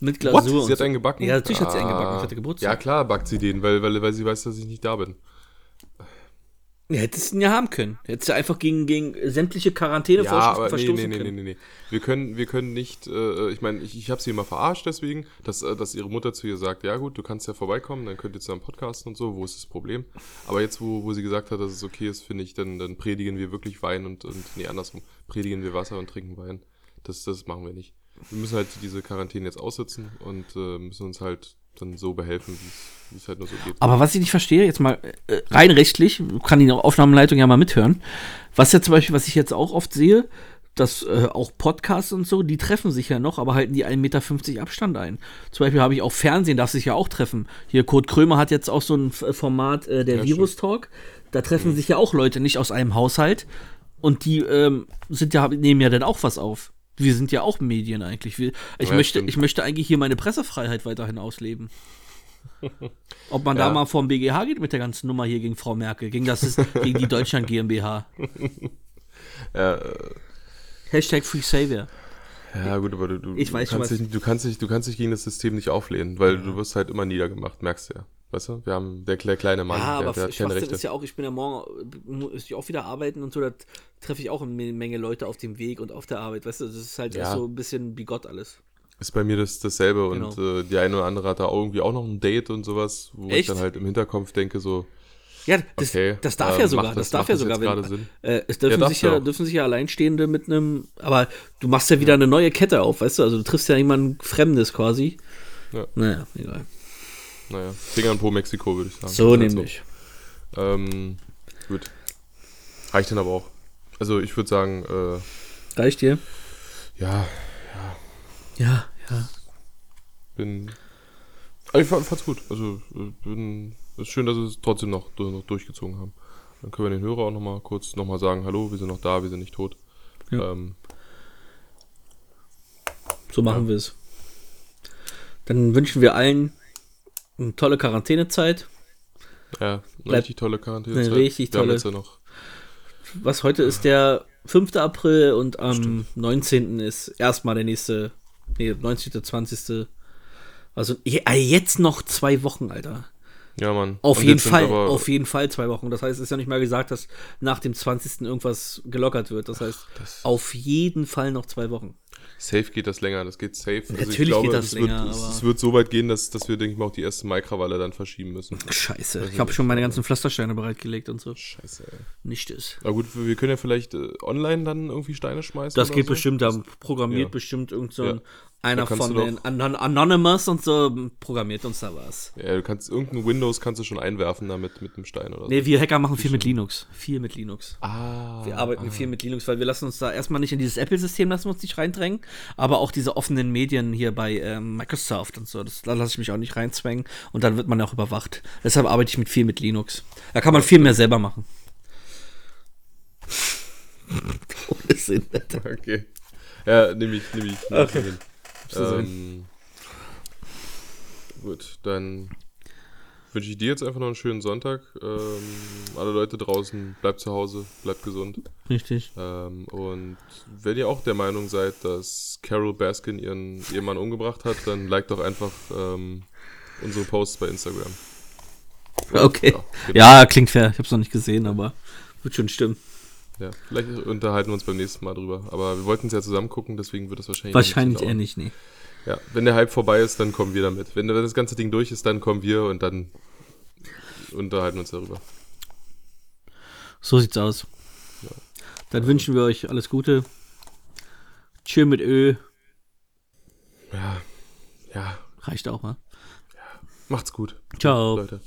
Mit What? Glasur. Sie und hat einen gebacken? Ja, natürlich hat sie einen Ah. gebacken. Ich hatte Geburtstag. Ja, klar backt sie den, weil, weil, weil sie weiß, dass ich nicht da bin. Ja, hättest du ihn ja haben können. Hättest du einfach gegen, gegen sämtliche Ja, Quarantänevorschriften nee, verstoßen nee, nee, nee, können. nee, nee. Wir können, wir können nicht, äh, ich meine, ich, ich habe sie immer verarscht deswegen, dass, äh, dass ihre Mutter zu ihr sagt, ja gut, du kannst ja vorbeikommen, dann könnt ihr zusammen podcasten und so, wo ist das Problem? Aber jetzt, wo, wo sie gesagt hat, dass es okay ist, finde ich, dann, dann predigen wir wirklich Wein und, und, nee, andersrum, predigen wir Wasser und trinken Wein. Das, das machen wir nicht. Wir müssen halt diese Quarantäne jetzt aussitzen und äh, müssen uns halt dann so behelfen, wie es- halt nur so geht. Aber was ich nicht verstehe, jetzt mal äh, rein rechtlich, kann die Aufnahmeleitung ja mal mithören. Was ja zum Beispiel, was ich jetzt auch oft sehe, dass äh, auch Podcasts und so, die treffen sich ja noch, aber halten die 1,50 Meter Abstand ein. Zum Beispiel habe ich auch Fernsehen, darf sich ja auch treffen. Hier, Kurt Krömer hat jetzt auch so ein F- Format, äh, der Ja, Virus Talk. Da treffen sich ja auch Leute nicht aus einem Haushalt und die ähm, sind ja, nehmen ja dann auch was auf. Wir sind ja auch Medien eigentlich. Wir, ich, Ja, möchte, stimmt. ich möchte eigentlich hier meine Pressefreiheit weiterhin ausleben. *laughs* Ob man da Ja. mal vorm BGH geht mit der ganzen Nummer hier gegen Frau Merkel, gegen, das, gegen die Deutschland GmbH. *laughs* Ja, äh, Hashtag Free Savior. Ja, gut, aber du, du, Ich weiß schon, kannst was- dich, du, kannst dich, du kannst dich gegen das System nicht auflehnen, weil du wirst halt immer niedergemacht, merkst du ja. Weißt du? Wir haben der, kle- kleine Mann, Ja, der, aber der hat keine Schwachsinn Rechte. ist ja auch, ich bin ja morgen, äh, muss ich auch wieder arbeiten und so, da treffe ich auch eine Menge Leute auf dem Weg und auf der Arbeit, weißt du, das ist halt Ja. so ein bisschen bigott alles. Ist bei mir das, dasselbe und Genau. äh, die eine oder andere hat da irgendwie auch noch ein Date und sowas, wo ich Echt? dann halt im Hinterkopf denke so, Ja, das, Okay, das darf ähm, ja sogar, macht das, das- darf ja sogar, wenn? Äh, es dürfen, Ja, sich ja, ja auch. dürfen sich ja Alleinstehende mit einem, aber du machst ja wieder eine neue Kette auf, weißt du, also du triffst ja jemanden Fremdes quasi. Ja. Naja, egal. Naja, Finger in Po Mexiko, würde ich sagen. So nämlich. Ähm, gut. Reicht dann aber auch. Also ich würde sagen, äh, Reicht dir? ja, Ja, ja. bin. Aber ich fand, fand's gut. Also, äh, bin. Ist schön, dass wir es trotzdem noch, noch durchgezogen haben. Dann können wir den Hörer auch nochmal kurz nochmal sagen: Hallo, wir sind noch da, wir sind nicht tot. Ja. Ähm, So machen wir es. Dann wünschen wir allen eine tolle Quarantänezeit. ja, eine richtig tolle Quarantäne. eine richtig Wir haben tolle- jetzt ja noch. Was heute ist der 5. April und am 19. ist erstmal der nächste, nee, 19. 20. Also äh, jetzt noch zwei Wochen, Alter. Ja, Mann. Auf Und jeden Fall, auf jeden Fall zwei Wochen. Das heißt, es ist ja nicht mal gesagt, dass nach dem 20. irgendwas gelockert wird. Das heißt, auf jeden Fall noch zwei Wochen. Safe geht das länger, das geht safe. Also ich Natürlich glaube, geht das es länger, Wird, es, aber- es wird so weit gehen, dass, dass wir, denke ich mal, auch die erste Maikrawalle dann verschieben müssen. Scheiße. Ich habe schon meine ganzen Pflastersteine bereitgelegt und so. Scheiße, ey. Nicht ist. Aber gut, wir können ja vielleicht äh, online dann irgendwie Steine schmeißen. Das geht so. bestimmt, da programmiert Ja. bestimmt irgend so ein, Ja. einer von den Anon Anonymous und so programmiert uns da was. Ja, du kannst irgendein Windows kannst du schon einwerfen damit mit einem Stein oder so. Nee, wir Hacker machen viel mit Linux. Viel mit Linux. Ah. Wir arbeiten viel mit Linux, weil wir lassen uns da erstmal nicht in dieses Apple-System, lassen wir uns nicht reindrängen, aber auch diese offenen Medien hier bei ähm, Microsoft und so, das, da lasse ich mich auch nicht reinzwängen und dann wird man auch überwacht. Deshalb arbeite ich mit viel mit Linux. Da kann man viel mehr selber machen. *laughs* Ohne Sinn, Alter. Okay. Ja, nehme ich, nehme ich, nehm Okay. ich Ähm, gut, dann wünsche ich dir jetzt einfach noch einen schönen Sonntag. Ähm, alle Leute draußen, bleibt zu Hause, bleibt gesund. Richtig. Ähm, und wenn ihr auch der Meinung seid, dass Carol Baskin ihren Ehemann umgebracht hat, dann liked doch einfach ähm, unsere Posts bei Instagram. *laughs* Okay. Ja, genau. Ja, klingt fair. Ich habe es noch nicht gesehen, aber wird schon stimmen. Ja, vielleicht unterhalten wir uns beim nächsten Mal drüber. Aber wir wollten es ja zusammen gucken, deswegen wird es wahrscheinlich. Wahrscheinlich noch eher nicht, nee. Ja, wenn der Hype vorbei ist, dann kommen wir damit. Wenn, wenn das ganze Ding durch ist, dann kommen wir und dann unterhalten uns darüber. So sieht's aus. Dann wünschen wir euch alles Gute. Tschö mit Ö. Ja, ja, Reicht auch, ne? macht's gut, Ciao. Leute.